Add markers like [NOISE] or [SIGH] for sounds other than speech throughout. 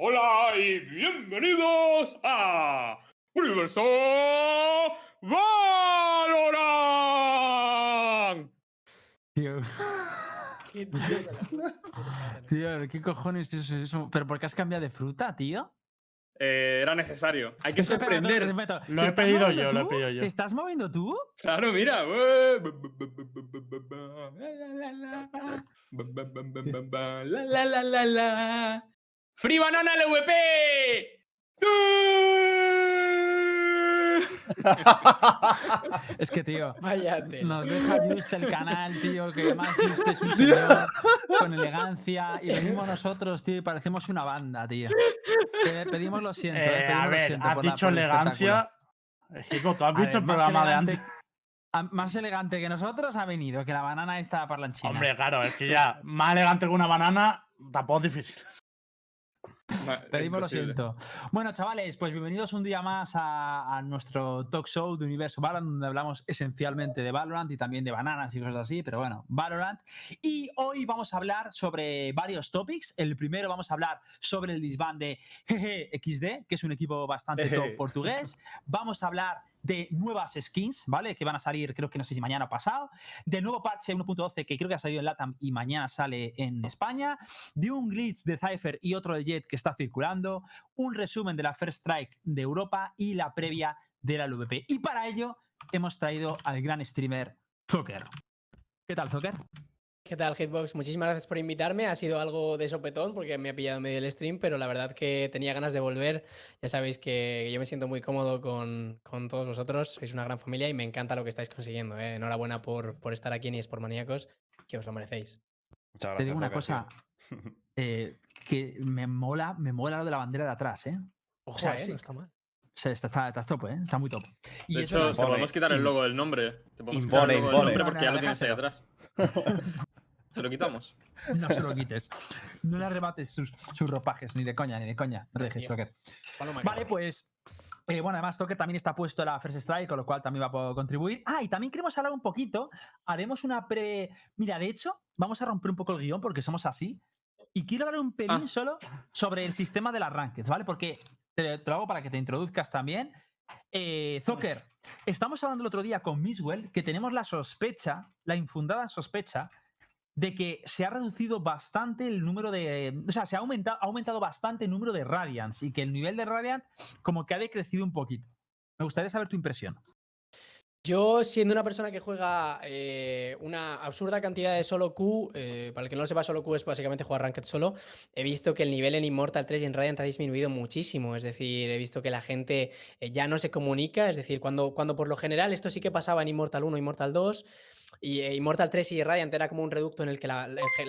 Hola y bienvenidos a Universo Valorant. Tío, [LAUGHS] Qué [LAUGHS] tío ¿qué cojones es eso? ¿Pero por qué has cambiado de fruta, tío? Eh, era necesario. Hay que sorprender. espera, espera, Lo ¿te he pedido yo, lo he pedido yo. ¿Te estás moviendo tú? Claro, mira. Free Banana LVP. [LAUGHS] Es que, tío, nos deja Just el canal, tío, que además Just es un [LAUGHS] señor con elegancia y lo mismo nosotros, tío, y parecemos una banda, tío. Te pedimos lo siento, eh, Eh, pedimos a lo ver, siento has por la- dicho elegancia. Chico, tú has A visto ver, el más programa de elegante- antes. a- Más elegante que nosotros ha venido, que la banana está parlanchina. Hombre, claro, es que ya más elegante que una banana tampoco es difícil. Pedimos [LAUGHS] lo siento. Bueno, chavales, pues bienvenidos un día más a, a nuestro talk show de Universo Valorant, donde hablamos esencialmente de Valorant y también de bananas y cosas así, pero bueno, Valorant. Y hoy vamos a hablar sobre varios topics. El primero vamos a hablar sobre el disband de Jeje XD, que es un equipo bastante top portugués. [LAUGHS] Vamos a hablar de nuevas skins, ¿vale? Que van a salir, creo que no sé si mañana o pasado. Del nuevo parche 1.12, que creo que ha salido en LATAM y mañana sale en España de un glitch de Cypher y otro de Jet que está circulando, un resumen de la First Strike de Europa y la previa de la LVP. Y para ello hemos traído al gran streamer Zucker. ¿Qué tal, Zucker? ¿Qué tal, Hitbox? Muchísimas gracias por invitarme. Ha sido algo de sopetón porque me ha pillado en medio del stream, pero la verdad que tenía ganas de volver. Ya sabéis que yo me siento muy cómodo con, con todos vosotros. Sois una gran familia y me encanta lo que estáis consiguiendo. ¿eh? Enhorabuena por, por estar aquí en eSport Maníacos, que os lo merecéis. Muchas Te digo una gracias, cosa, eh, que me mola, me mola lo de la bandera de atrás, ¿eh? Ojo, sea, ¿eh? sí. No está mal. O sea, está, está, está top, ¿eh? Está muy top. Y De hecho, te podemos quitar el logo del nombre. Te podemos Impone, quitar el logo del nombre No, porque ya lo tienes ahí atrás. [LAUGHS] Se lo quitamos. [LAUGHS] no se lo quites. No le arrebates sus, sus ropajes, ni de coña, ni de coña. No dejes. Paloma Vale, pues. eh, bueno, además, Toker también está puesto la First Strike, con lo cual también va a contribuir. Ah, y también queremos hablar un poquito. Haremos una pre. Mira, de hecho, vamos a romper un poco el guion porque somos así. Y quiero hablar un pelín Ah. solo sobre el sistema de las rankings, ¿vale? Porque te, te lo hago para que te introduzcas también. Eh, Zucker, estamos hablando el otro día con Miswell que tenemos la sospecha, la infundada sospecha, de que se ha reducido bastante el número de. O sea, se ha aumentado, ha aumentado bastante el número de Radiants y que el nivel de Radiant como que ha decrecido un poquito. Me gustaría saber tu impresión. Yo, siendo una persona que juega eh, una absurda cantidad de solo Q, eh, para el que no lo sepa, solo Q es básicamente jugar Ranked solo, he visto que el nivel en Immortal 3 y en Radiant ha disminuido muchísimo. Es decir, he visto que la gente eh, ya no se comunica. Es decir, cuando, cuando por lo general esto sí que pasaba en Immortal 1, Immortal 2, y eh, Immortal 3 y Radiant era como un reducto en el que la,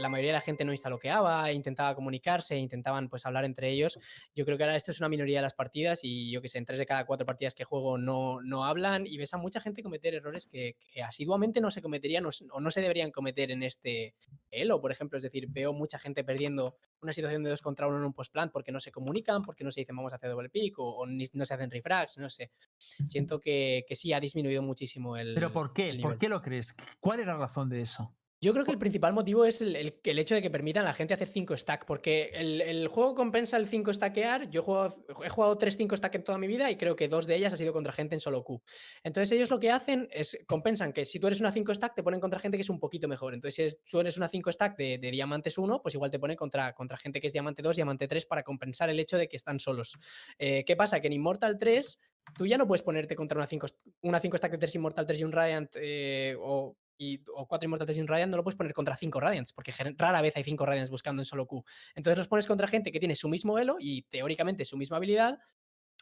mayoría de la gente no instaloqueaba, intentaba comunicarse, intentaban pues hablar entre ellos. Yo creo que ahora esto es una minoría de las partidas y yo que sé, en tres de cada cuatro partidas que juego no, no hablan y ves a mucha gente cometer errores que, que asiduamente no se cometerían o, o no se deberían cometer en este elo, por ejemplo. Es decir, veo mucha gente perdiendo una situación de dos contra uno en un postplan porque no se comunican, porque no se dicen vamos a hacer doble pick o, o ni- no se hacen refrags, no sé. Siento que, que sí ha disminuido muchísimo el. Pero ¿por qué? ¿Por qué lo crees? ¿Cuál es la razón de eso? Yo creo que el principal motivo es el, el- el hecho de que permitan a la gente hacer 5 stack, porque el, el juego compensa el 5 stackear. Yo he jugado, he jugado 3 5 stack en toda mi vida y creo que dos de ellas ha sido contra gente en solo Q. Entonces ellos lo que hacen es compensan que si tú eres una 5 stack te ponen contra gente que es un poquito mejor. Entonces si tú eres una 5 stack de, de diamantes 1, pues igual te ponen contra, contra gente que es diamante 2, diamante 3 para compensar el hecho de que están solos. Eh, ¿Qué pasa? Que en Immortal 3 tú ya no puedes ponerte contra una 5 una cinco stack de 3 Immortal 3 y un Radiant eh, o, y, o 4 Immortal 3 y un Radiant, no lo puedes poner contra 5 Radiants, porque rara vez hay 5 Radiants buscando en solo Q. Entonces los pones contra gente que tiene su mismo elo y teóricamente su misma habilidad,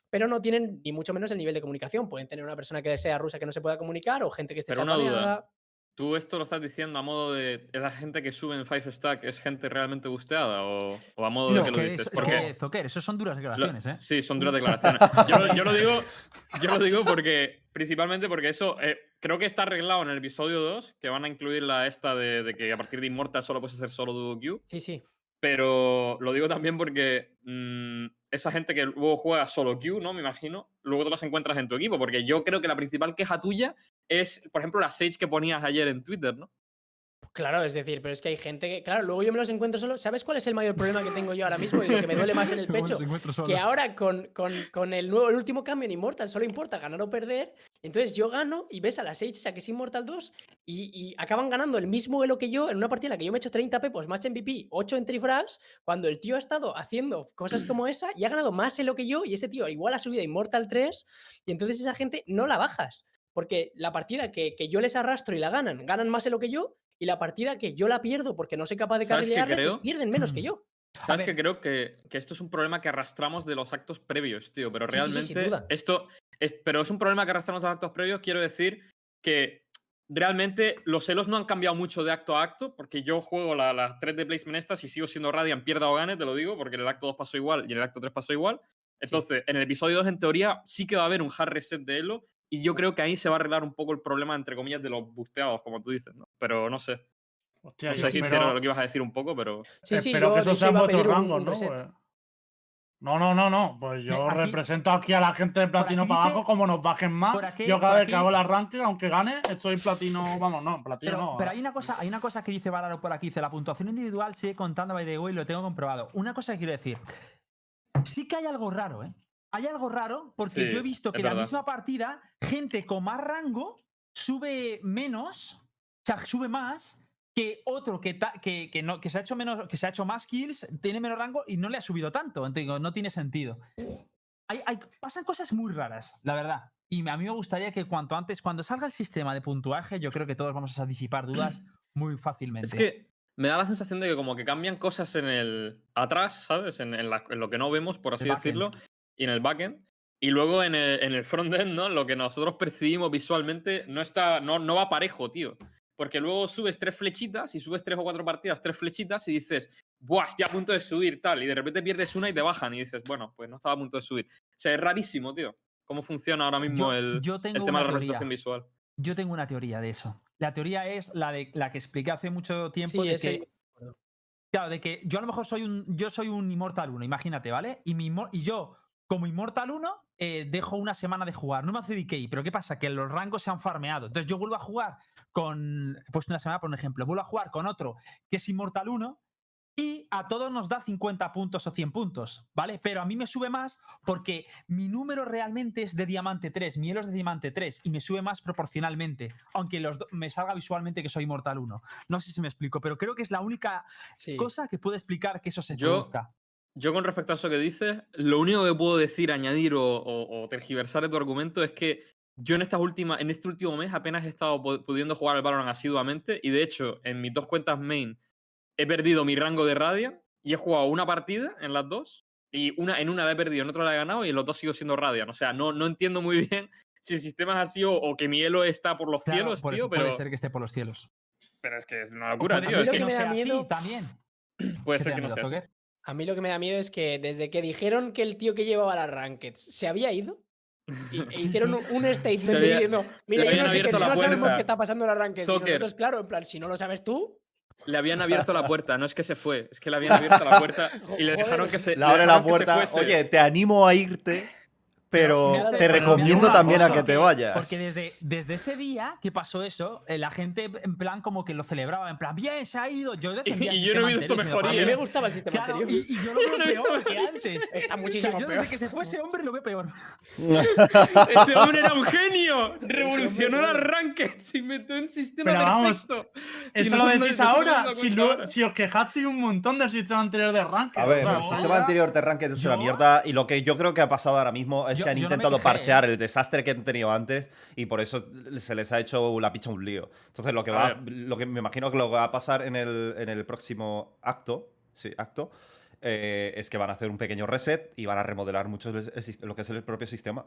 pero no tienen ni mucho menos el nivel de comunicación. Pueden tener una persona que sea rusa que no se pueda comunicar o gente que esté Pero una duda. ¿Tú esto lo estás diciendo a modo de. ¿Es la gente que sube en Five Stack es gente realmente busteada? ¿O, o a modo No, de que Que lo es, dices? es Porque que, Zucker, eso son duras lo- declaraciones, ¿eh? Sí, son duras [LAUGHS] declaraciones. Yo, lo- yo lo digo, yo lo digo porque. Principalmente porque eso. eh, creo que está arreglado en el episodio 2, que van a incluir la esta de, de que a partir de Immortal solo puedes hacer solo duo Q. Sí, sí. Pero lo digo también porque mm, esa gente que luego juega solo Q, ¿no? Me imagino, luego te las encuentras en tu equipo. Porque yo creo que la principal queja tuya es, por ejemplo, la Sage que ponías ayer en Twitter, ¿no? Claro, es decir, pero es que hay gente que. Claro, luego yo me los encuentro solo. ¿Sabes cuál es el mayor problema que tengo yo ahora mismo y lo que me duele más en el [LAUGHS] pecho? Que ahora con, con, con el, nuevo, el último cambio en Immortal solo importa ganar o perder. Entonces yo gano y ves a las H, a que es Immortal 2, y, y acaban ganando el mismo elo que yo en una partida en la que yo me he hecho 30 pepos, match MVP, 8 entry frags, cuando el tío ha estado haciendo cosas como [CLEARS THROAT] esa y ha ganado más elo que yo, y ese tío igual ha subido a Immortal 3, y entonces esa gente no la bajas. Porque la partida que, que yo les arrastro y la ganan, ganan más elo que yo, y la partida que yo la pierdo porque no soy capaz de ¿Sabes qué carrilearles, creo? pierden menos que [CLEARS THROAT] yo. ¿Sabes que creo que, que esto es un problema que arrastramos de los actos previos, tío? Pero Sí, sí, sí, sin realmente duda. esto es, pero es un problema que arrastramos de los actos previos. Quiero decir que realmente los celos no han cambiado mucho de acto a acto, porque yo juego la- las 3 de placement estas y sigo siendo Radiant, pierda o gane, te lo digo, porque en el acto 2 pasó igual y en el acto 3 pasó igual. Entonces, en el episodio 2, en teoría, sí que va a haber un hard reset de Elo, y yo creo que ahí se va a arreglar un poco el problema, entre comillas, de los busteados, como tú dices, ¿no? Pero no sé. Hostia, No sí, sé sí, si era lo que ibas a decir un poco, pero. Sí, sí, espero yo que eso hecho sean iba a vuestros pedir un- rangos, un ¿no? Pues- No, no, no, no. Pues yo aquí- represento aquí a la gente de platino aquí para abajo, como nos bajen más. aquí- yo cada vez que hago el arranque, aunque gane, estoy platino. Vamos, no, platino Pero, no. pero hay una cosa, hay una cosa que dice Valaro por aquí, dice la puntuación individual sigue contando by the way, lo tengo comprobado. Una cosa que quiero decir. Sí que hay algo raro, ¿eh? Hay algo raro porque Sí, yo he visto que la verdad. misma partida, gente con más rango sube menos, o sea, sube más que otro que, ta- que, que no, que se ha hecho menos, que se ha hecho más kills, tiene menos rango y no le ha subido tanto. Entonces, no tiene sentido. Hay, hay- pasan cosas muy raras, la verdad. Y a mí me gustaría que cuanto antes, cuando salga el sistema de puntuaje, yo creo que todos vamos a disipar dudas [CLEARS THROAT] muy fácilmente. Es que me da la sensación de que como que cambian cosas en el atrás, ¿sabes? En, en la- en lo que no vemos, por así decirlo, y en el backend. Y luego en el, en el frontend, ¿no? Lo que nosotros percibimos visualmente no está, no, no va parejo, tío. Porque luego subes tres flechitas y subes tres o cuatro partidas, tres flechitas y dices, ¡buah! Estoy a punto de subir, tal. Y de repente pierdes una y te bajan y dices, bueno, pues no estaba a punto de subir. O sea, es rarísimo, tío. Cómo funciona ahora mismo yo, el, yo tengo el tema de la representación visual. Yo tengo una teoría de eso. La teoría es la de la que expliqué hace mucho tiempo Sí, de que Claro, de que yo a lo mejor soy un, yo soy un Immortal 1, imagínate, ¿vale? Y, mi, y yo, como Immortal 1, eh, dejo una semana de jugar. No me hace DK, pero ¿qué pasa? Que los rangos se han farmeado. Entonces yo vuelvo a jugar con, he puesto una semana por un ejemplo, vuelvo a jugar con otro que es Immortal 1 y a todos nos da 50 puntos o 100 puntos, ¿vale? Pero a mí me sube más porque mi número realmente es de diamante 3, mi elo es de diamante 3 y me sube más proporcionalmente, aunque los me salga visualmente que soy Immortal 1. No sé si me explico, pero creo que es la única Sí. cosa que puede explicar que eso se produzca. Yo con respecto a eso que dices, lo único que puedo decir, añadir o, o- o tergiversar de tu argumento es que yo en estas últimas, en este último mes apenas he estado pu- pudiendo jugar al Valorant asiduamente y de hecho en mis dos cuentas main he perdido mi rango de Radiant y he jugado una partida en las dos y una, en una la he perdido, en otra la he ganado y en los dos sigo siendo Radiant. O sea, no, no entiendo muy [LAUGHS] bien si el sistema es así o, o que mi elo está por los Claro, cielos, por tío, eso pero, Puede ser que esté por los cielos. pero es que es una locura, puede tío. ser Es que que no sea así miedo- también. puede ¿Qué te ser que no sea así. A mí lo que me da miedo es que desde que dijeron que el tío que llevaba las rankeds se había ido y, e [LAUGHS] hicieron un, un statement había- diciendo, mira, yo no sé no sabemos qué está pasando en las rankeds. Y Zocker. nosotros, claro, en plan, si no lo sabes tú, Le habían abierto la puerta, no es que se fue, es que le habían abierto la puerta [LAUGHS] y le dejaron que se. Le abre la puerta. Oye, te animo a irte, pero te pero recomiendo también a que te vayas. Porque desde, desde ese día que pasó eso, eh, la gente en plan como que lo celebraba, en plan, bien, se ha ido. Yo defendía el y yo no he visto anterior, mejoría. a mí me gustaba el sistema Claro, anterior. y, y yo lo [LAUGHS] veo no he visto peor que antes. Está O sea, muchísimo yo peor. desde que se fue ese hombre lo veo peor. [LAUGHS] Ese hombre era un [LAUGHS] genio. Revolucionó las rankings. Inventó un sistema Pero vamos, perfecto. Y Eso lo decís ahora. Si, lo- si os quejasteis un montón del sistema anterior de ranking. A ver, o sea, el sistema anterior de Ranked es una mierda y lo que yo creo que ha pasado ahora mismo es Yo- que han no intentado quejé, parchear ¿eh? el desastre que han tenido antes y por eso se les ha hecho la picha un lío. Entonces lo que A va, ver. lo que me imagino que lo que va a pasar en el, en el próximo acto, sí, acto, eh, es que van a hacer un pequeño reset y van a remodelar mucho el- el sis- lo que es el propio sistema.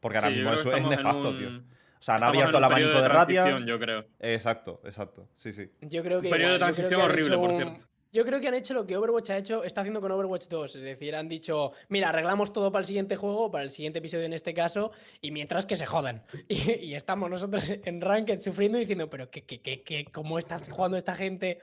Porque ahora Sí, mismo eso es nefasto, un- tío. O sea, han abierto el periodo abanico de transición, Radiant. Yo creo. Exacto, exacto. Sí, sí. Yo creo que. Un periodo de igual, transición horrible, por un- cierto. Yo creo que han hecho lo que Overwatch ha hecho, está haciendo con Overwatch 2. Es decir, han dicho, mira, arreglamos todo para el siguiente juego, para el siguiente episodio en este caso, y mientras que se jodan. [LAUGHS] Y, y estamos nosotros en Ranked sufriendo y diciendo, pero ¿qué, qué, qué, qué- cómo está jugando esta gente?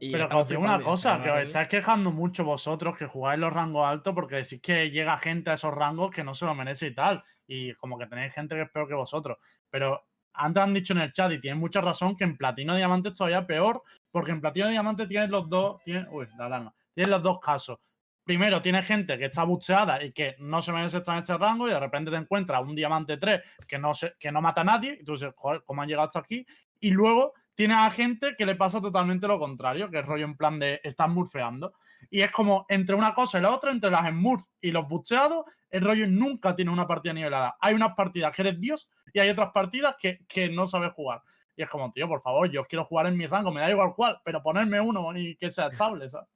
Y Pero os digo una cosa, que os estáis quejando mucho vosotros que jugáis los rangos altos porque decís que llega gente a esos rangos que no se lo merece y tal. Y como que tenéis gente que es peor que vosotros. Pero antes han dicho en el chat y tienen mucha razón que en platino diamante es todavía peor Porque en platino diamante tienes los dos. Tienes, la alarma. Tienes los dos casos. Primero, tienes gente que está bucheada y que no se merece estar en este rango, y de repente te encuentras un diamante 3 que no, se, que no mata a nadie, y tú dices, joder, ¿cómo han llegado hasta aquí? Y luego tienes a gente que le pasa totalmente lo contrario, que es rollo en plan de estar murfeando. Y es como entre una cosa y la otra, entre las smurf y los bucheados, el rollo nunca tiene una partida nivelada. Hay unas partidas que eres Dios y hay otras partidas que, que no sabes jugar. Y es como, tío, por favor, yo quiero jugar en mi rango, me da igual cuál, pero ponerme uno y que sea estable, ¿sabes?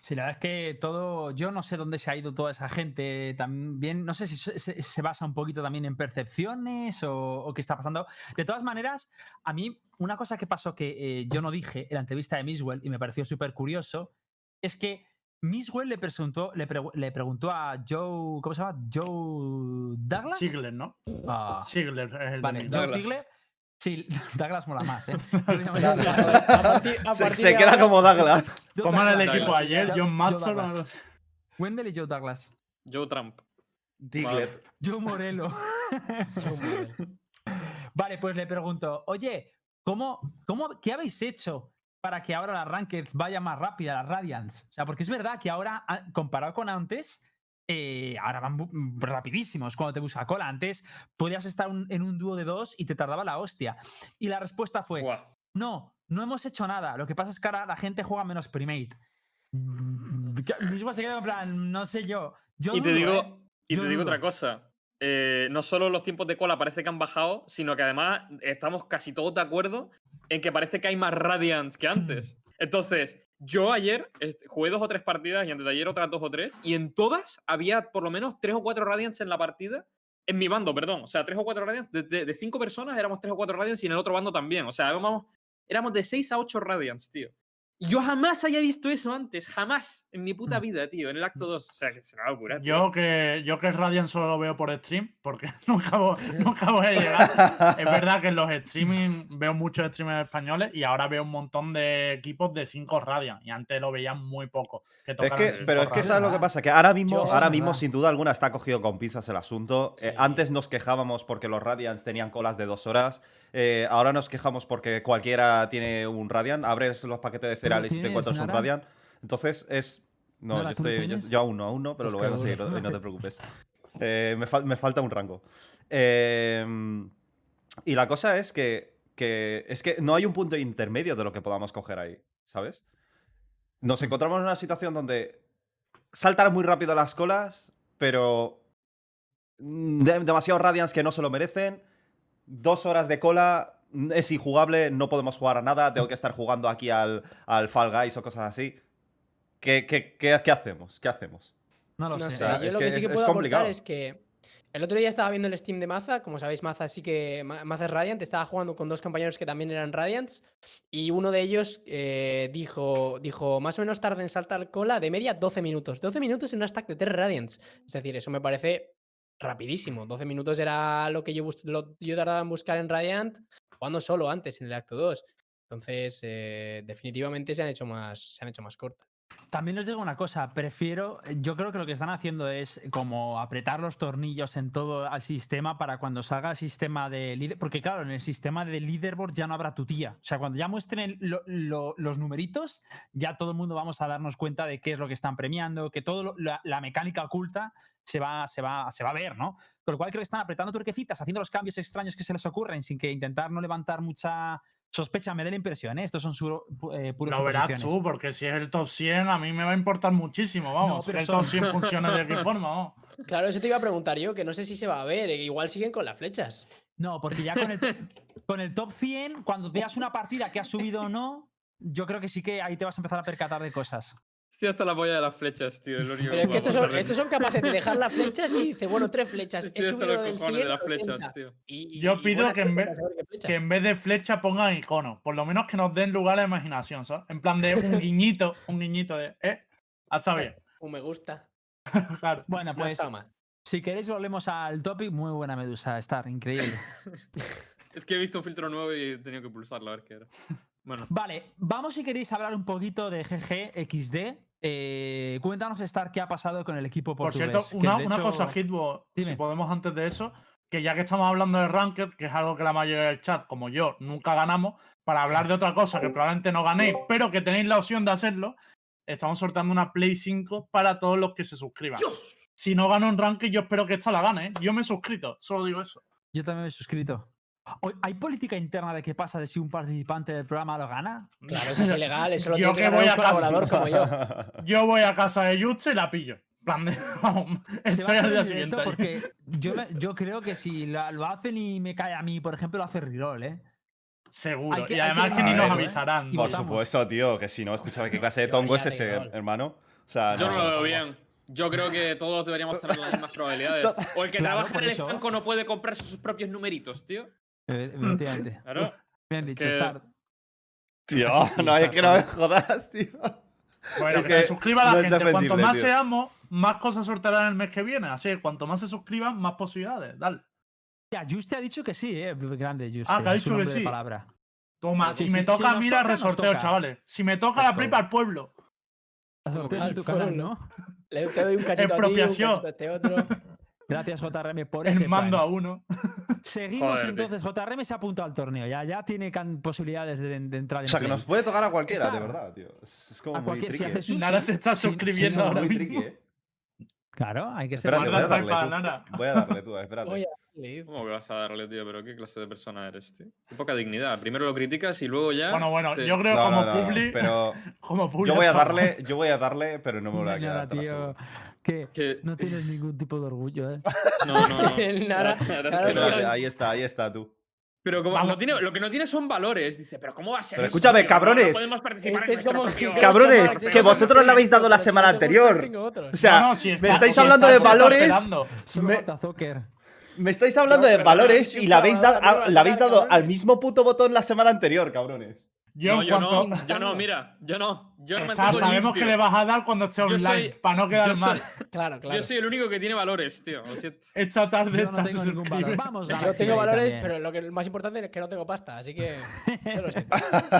Sí, la verdad es que todo, yo no sé dónde se ha ido toda esa gente también, no sé si se, se- basa un poquito también en percepciones o, o qué está pasando. De todas maneras, a mí una cosa que pasó que eh, yo no dije en la entrevista de Miswell y me pareció súper curioso es que Miswell le preguntó, le, pregu- le preguntó a Joe, ¿cómo se llama? Joe Douglas. Sigler, ¿no? Ah, Sigler es el vale, Joe Douglas. Sí, [LAUGHS] Douglas mola más, ¿eh? [LAUGHS] [LAUGHS] Se, queda como Douglas. ¿Cómo era el equipo Douglas. ayer? John Matson. Wendell y Joe Douglas. Joe Trump. Diglett. Joe bien. Vale, pues le pregunto, oye, ¿cómo, cómo, ¿qué habéis hecho para que ahora la Ranked vaya más rápida, las Radiants? O sea, porque es verdad que ahora, a- comparado con antes, eh, ahora van mm, rapidísimos cuando te busca cola. Antes podías estar un- en un dúo de dos y te tardaba la hostia. Y la respuesta fue, no, no hemos hecho nada. Lo que pasa es que ahora la gente juega menos primate. Mm, Mismo se queda en plan, no sé yo. yo Y te dudo, digo, ¿eh? y Yo te digo otra cosa. eh, no solo los tiempos de cola parece que han bajado, sino que además estamos casi todos de acuerdo en que parece que hay más Radiants que antes. [LAUGHS] Entonces, yo ayer est- jugué dos o tres partidas y antes de ayer otras dos o tres, y en todas había por lo menos tres o cuatro Radiants en la partida. En mi bando, perdón. O sea, tres o cuatro Radiants. De cinco personas éramos tres o cuatro Radiants y en el otro bando también. O sea, éramos, éramos de seis a ocho Radiants, tío. Yo jamás había visto eso antes. Jamás. En mi puta Mm. vida, tío. En el acto 2. O sea, que se me va a locura. tío. Yo que, yo que el Radiant solo lo veo por stream, porque [LAUGHS] nunca voy, [LAUGHS] nunca voy a llegar. Es verdad que en los streaming veo muchos streamers españoles y ahora veo un montón de equipos de 5 Radiant. Y antes lo veía muy poco. Que Es que, pero es que sabes lo que pasa, que ahora mismo, Yo- ahora mismo sin duda alguna está cogido con pinzas el asunto. Eh, antes nos quejábamos porque los Radiants tenían colas de dos horas. eh, ahora nos quejamos porque cualquiera tiene un Radiant. Abres los paquetes de cereales y te tienes, encuentras un Nara? Radiant. Entonces es. No, yo, ¿tú lo estoy- yo- yo aún no, aún no, pero lo voy a conseguir y no te [LAUGHS] preocupes. Eh, me, fal- me falta un rango. Eh, y la cosa es que, que es que no hay un punto intermedio de lo que podamos coger ahí, ¿sabes? Nos encontramos en una situación donde saltan muy rápido las colas, pero de- demasiados Radiants que no se lo merecen. Dos horas de cola es injugable, no podemos jugar a nada, tengo que estar jugando aquí al, al Fall Guys o cosas así. ¿Qué, qué, qué- qué hacemos? ¿Qué hacemos? No lo No sé. sé, sea, yo es lo que que sí es- que es puedo complicado. aportar es que el otro día estaba viendo el Steam de Maza, como sabéis, Maza sí que Ma- Maza es Radiant, estaba jugando con dos compañeros que también eran Radiants y uno de ellos eh, dijo, dijo, más o menos tarda en saltar cola de media 12 minutos. 12 minutos en una stack de 3 Radiants. Es decir, eso me parece rapidísimo. 12 minutos era lo que yo, lo- yo tardaba en buscar en Radiant jugando solo antes en el acto 2. Entonces, eh, definitivamente se han hecho más, se han hecho más cortas. También os digo una cosa, prefiero, yo creo que lo que están haciendo es como apretar los tornillos en todo el sistema para cuando salga el sistema de líder, porque claro, en el sistema de leaderboard ya no habrá tu tía. O sea, cuando ya muestren lo- lo- los numeritos, ya todo el mundo vamos a darnos cuenta de qué es lo que están premiando, que todo lo- la, la mecánica oculta se va, se, va, se va a ver, ¿no? Con lo cual creo que están apretando tuerquecitas, haciendo los cambios extraños que se les ocurren sin que intentar no levantar mucha sospecha, me da la impresión, ¿eh? Estos son su, eh, puras Lo verás tú, porque si es el top 100, a mí me va a importar muchísimo, vamos. pero que el son- top 100 funcione de qué forma, vamos. [LAUGHS] Claro, eso te iba a preguntar yo, que no sé si se va a ver, eh, igual siguen con las flechas. No, porque ya con el, [LAUGHS] con el top 100, cuando veas una partida que ha subido o no, yo creo que sí que ahí te vas a empezar a percatar de cosas. Estoy hasta la polla de las flechas, tío. es lo único Pero es que estos son, estos capaces de dejar las flechas y dice, bueno, tres flechas. He Estoy hasta subido los del cojones 100 de las al flechas, 80. tío. Y- Yo pido que en vez-. Que en vez de flecha pongan iconos. Por lo menos que nos den lugar a la imaginación, ¿sabes? En plan de un guiñito, un guiñito de, eh, está bien. [LAUGHS] Un me gusta. [LAUGHS] Claro. Bueno, No pues está mal. si queréis volvemos al topic. Muy buena Medusa, Star, increíble. [LAUGHS] Es que he visto un filtro nuevo y he tenido que pulsarlo a ver qué era. Bueno, Vale, vamos si queréis hablar un poquito de GG XD. Eh, cuéntanos, Star, qué ha pasado con el equipo Por portugués. cierto, que una, de una hecho- cosa, Hitbo, si podemos antes de eso. que ya que estamos hablando de Ranked, que es algo que la mayoría del chat, como yo, nunca ganamos, para hablar de otra cosa que probablemente no ganéis, pero que tenéis la opción de hacerlo, estamos sorteando una Play 5 para todos los que se suscriban. Si no gano un Ranked, yo espero que esta la gane. ¿eh? Yo me he suscrito, solo digo eso. Yo también me he suscrito. ¿Hay política interna de qué pasa de si un participante del programa lo gana? Claro, eso es ilegal, eso lo [LAUGHS] Yo tiene que que voy a casa. colaborador como yo. [LAUGHS] Yo voy a casa de Yuche y la pillo. En plan de, [LAUGHS] vamos, estoy al día siguiente. porque yo, yo creo que si la- lo hacen y me cae a mí, por ejemplo, lo hace Rirol, ¿eh? Seguro. que- y que además que ni nos ver, avisarán. Por supuesto, tío, que si no, escúchame, ¿qué clase de tongo es ese, Rirol. hermano? O sea, Yo no lo veo bien. Yo creo que todos deberíamos tener las mismas probabilidades. O el que Claro, trabaja en el estanco no puede comprarse sus propios numeritos, tío. Eh, Efectivamente. [LAUGHS] Claro. Bien dicho, que- Star. Tío, [LAUGHS] no, es que no me jodas, tío. Bueno, Es que, que se suscriba la no es gente. Cuanto defendible, más tío. seamos, más cosas sortearán el mes que viene. Así que cuanto más se suscriban, más posibilidades. Dale. Ya, Juste ha dicho que sí, ¿eh? Grande, Juste. Ah, que ha dicho que sí. palabra. Toma, Sí, si sí, me si toca a nos mí, la toca, resorteo, toca. chavales. Si me toca la Play para el pueblo. Al en tu canal. ¿no? Le te doy un cachito a ti, un Expropiación. cachito a este otro. Gracias, JRM, por ese El mando a uno. [LAUGHS] Seguimos Joder, tío. entonces. JRM se ha apuntado al torneo. Ya, ya tiene posibilidades de, de entrar en O sea, que nos puede tocar a cualquiera, de Está- verdad, tío. Es, es como A muy cualquier, si tricky. hace ¿eh? sushi, Nada se está si- si suscribiendo no- ahora muy mismo. tricky, ¿eh? Claro, hay que ser. Espérate, voy a darle para tú. Nara. Voy a darle tú, espérate. ¿Cómo que vas a darle, tío? Pero qué clase de persona eres, tío. Qué poca dignidad. Primero lo criticas y luego ya. Bueno, bueno, te- yo creo No, como no, no, Publi. pero [LAUGHS] Como Publi yo voy a darle, yo voy a darle, pero no me voy a [LAUGHS] quedar tío, que que- no tienes [LAUGHS] ningún tipo de orgullo, ¿eh? No, no, no. El no. Dios. Espérate, ahí está, ahí está tú. Pero como Vamos. no tiene, lo que no tiene son valores. Dice, pero ¿cómo va a ser? Pero escúchame, tío? cabrones. No podemos participar en Este es como Cabrones, chaval, que vosotros le habéis dado la semana anterior. O sea, No, no, si me está- estáis si hablando de valores. Solo Me-. Me estáis hablando No, de valores y le habéis dado, habéis dado al mismo puto botón la semana anterior, cabrones. Yo, No, yo no, yo no, mira, yo no. Yo no Está, sabemos que le vas a dar cuando esté online, soy- para no quedar mal. soy- [LAUGHS] Claro, claro. Yo soy el único que tiene valores, tío. Esta tarde Yo no tengo ningún valor. Vamos, Yo tengo valores, también. pero lo que lo más importante es que no tengo pasta, así que [LAUGHS] yo lo sé.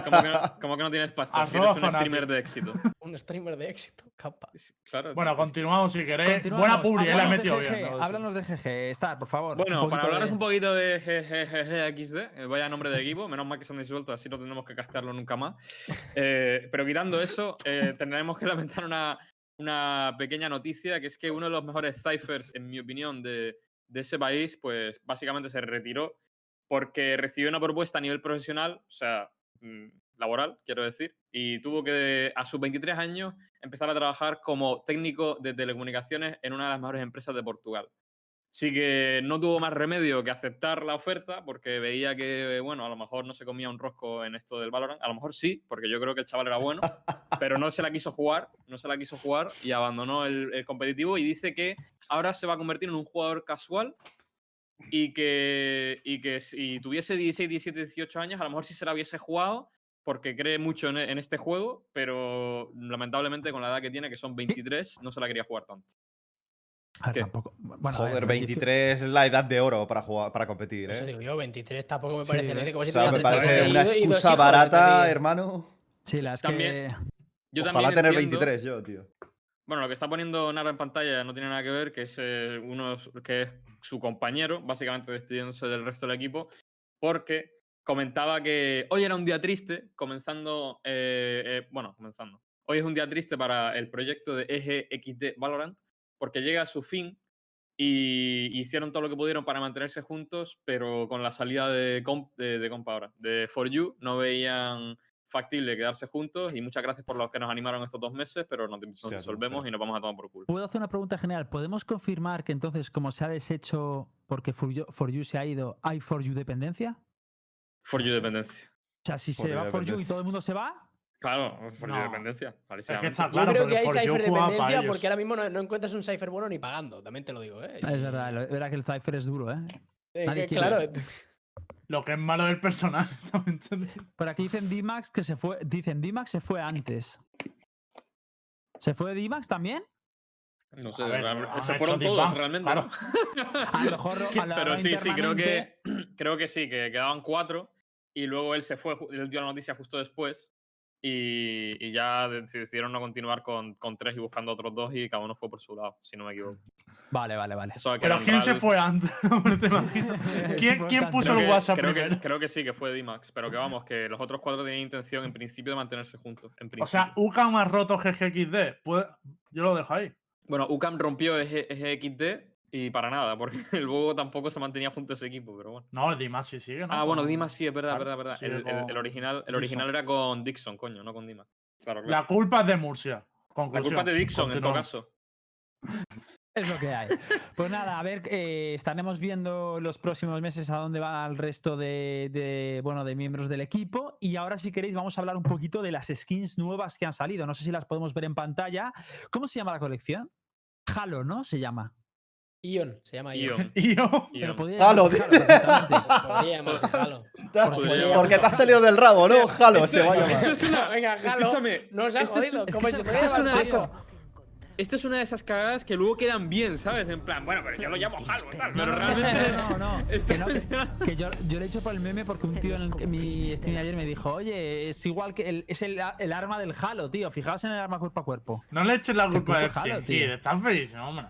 Como que no, como que no tienes pasta. Si eres un streamer de éxito. [LAUGHS] Un streamer de éxito, capa. Claro. Bueno, continuamos si queréis. Continuamos. Buena publi, eh, la he metido GG, bien. Háblanos de GG. Star, por favor. Bueno, para hablaros de- un poquito de GGGXD, eh, vaya nombre de equipo, menos mal que se han disuelto, así no tendremos que castearlo nunca más. Eh, pero quitando eso, eh, tendremos que [LAUGHS] lamentar una, pequeña noticia, que es que uno de los mejores ciphers, en mi opinión, de, de ese país, pues básicamente se retiró porque recibió una propuesta a nivel profesional, o sea, mm, laboral, quiero decir, y tuvo que, a sus 23 años, empezar a trabajar como técnico de telecomunicaciones en una de las mejores empresas de Portugal. Así que no tuvo más remedio que aceptar la oferta porque veía que, bueno, a lo mejor no se comía un rosco en esto del Valorant. A lo mejor sí, porque yo creo que el chaval era bueno, [LAUGHS] pero no se la quiso jugar, no se la quiso jugar y abandonó el, el competitivo y dice que ahora se va a convertir en un jugador casual y que, y que si tuviese 16, 17, 18 años, a lo mejor sí se la hubiese jugado porque cree mucho en, en este juego, pero lamentablemente con la edad que tiene, que son 23, no se la quería jugar tanto. A ver, ¿Qué? tampoco. Bueno, a Joder, ver, 23 es la edad de oro para jugar, para competir, Eso ¿eh? digo yo, 23 tampoco me parece. ¿eh? O sea, me parece 32 una excusa barata, hermano. Sí, la es También- que. Yo Ojalá también tener entiendo- 23 yo, tío. Bueno, lo que está poniendo Nara en pantalla no tiene nada que ver, que es eh, uno que es su compañero, básicamente despidiéndose del resto del equipo, porque comentaba que hoy era un día triste, comenzando, eh, eh, bueno, comenzando. Hoy es un día triste para el proyecto de EGXD Valorant, porque llega a su fin y hicieron todo lo que pudieron para mantenerse juntos, pero con la salida de, comp, de, de compa ahora, de For You, no veían factible quedarse juntos y muchas gracias por los que nos animaron estos dos meses, pero nos, nos Hostia, disolvemos tío. y nos vamos a tomar por culo. ¿Puedo hacer una pregunta general? ¿Podemos confirmar que entonces, como se ha deshecho porque For You, For You se ha ido, hay For You dependencia? For You dependencia. O sea, si For se va For You y todo el mundo se va, Claro, You No. dependencia. Es que está Yo creo que hay cipher dependencia porque ahora mismo no, no encuentras un cipher bueno ni pagando, también te lo digo, ¿eh? es verdad, es verdad que el Cypher es duro, ¿eh? Eh, claro, Lo que es malo del personaje. [LAUGHS] Por aquí dicen D-Max que se fue. Dicen D-Max se fue antes. ¿Se fue D-Max también? No sé, ver, se fueron todos realmente. A lo mejor. [LAUGHS] a la Pero sí, sí, creo que, [CLEARS THROAT] creo que sí, que quedaban cuatro y luego él se fue, él dio la noticia justo después Y, y ya decidieron no continuar con, con tres y buscando otros dos y cada uno fue por su lado, si no me equivoco. Vale, vale, vale. Eso que Pero ¿quién se fue antes? [LAUGHS] [LAUGHS] ¿Quién, quién puso Creo el que, WhatsApp creo, que, creo que sí, que fue D-Max, pero que vamos, que los otros cuatro tenían intención en principio de mantenerse juntos. En O sea. Uka más roto GGXD. Pues yo lo dejo ahí. Bueno, UCAM rompió eje, eje XD y para nada, porque [LAUGHS] el Bogo tampoco se mantenía junto a ese equipo, pero bueno. No, el Dimas sí sigue, ¿no? Ah, bueno, Dimas sí, es verdad, claro, verdad, verdad. El, el- el con original, el original era con Dixon, coño, no con Dimas. Claro, claro. La culpa es de Murcia. La Conclusión. culpa es de Dixon, en todo caso. [LAUGHS] Es lo que hay. Pues nada, a ver, eh, estaremos viendo los próximos meses a dónde va el resto de, de, bueno, de miembros del equipo. Y ahora, si queréis, vamos a hablar un poquito de las skins nuevas que han salido. No sé si las podemos ver en pantalla. ¿Cómo se llama la colección? Halo, ¿no? Se llama. Ion, se llama Ion. Ion. [LAUGHS] Pero Ion. podría Halo, tío. Halo, Halo. Porque te has salido del rabo, ¿no? Jalo, Esto se va a esto llamar. es una- Venga, Halo. Escúchame, No se ha esto es- jodido. es ¿Cómo que una de esas- Esto es una de esas cagadas que luego quedan bien, ¿sabes? En plan, bueno, pero yo lo llamo Halo, tal. Pero realmente. No, no, [LAUGHS] que no, que- que yo, yo le he hecho por el meme porque un tío en, el- en mi stream ayer me dijo, oye, es igual que el, es el, el arma del Halo, tío. Fijaos en el arma cuerpo a cuerpo. No le eches la Qué culpa jalo, Kid. tío. Estás feísimo, hombre.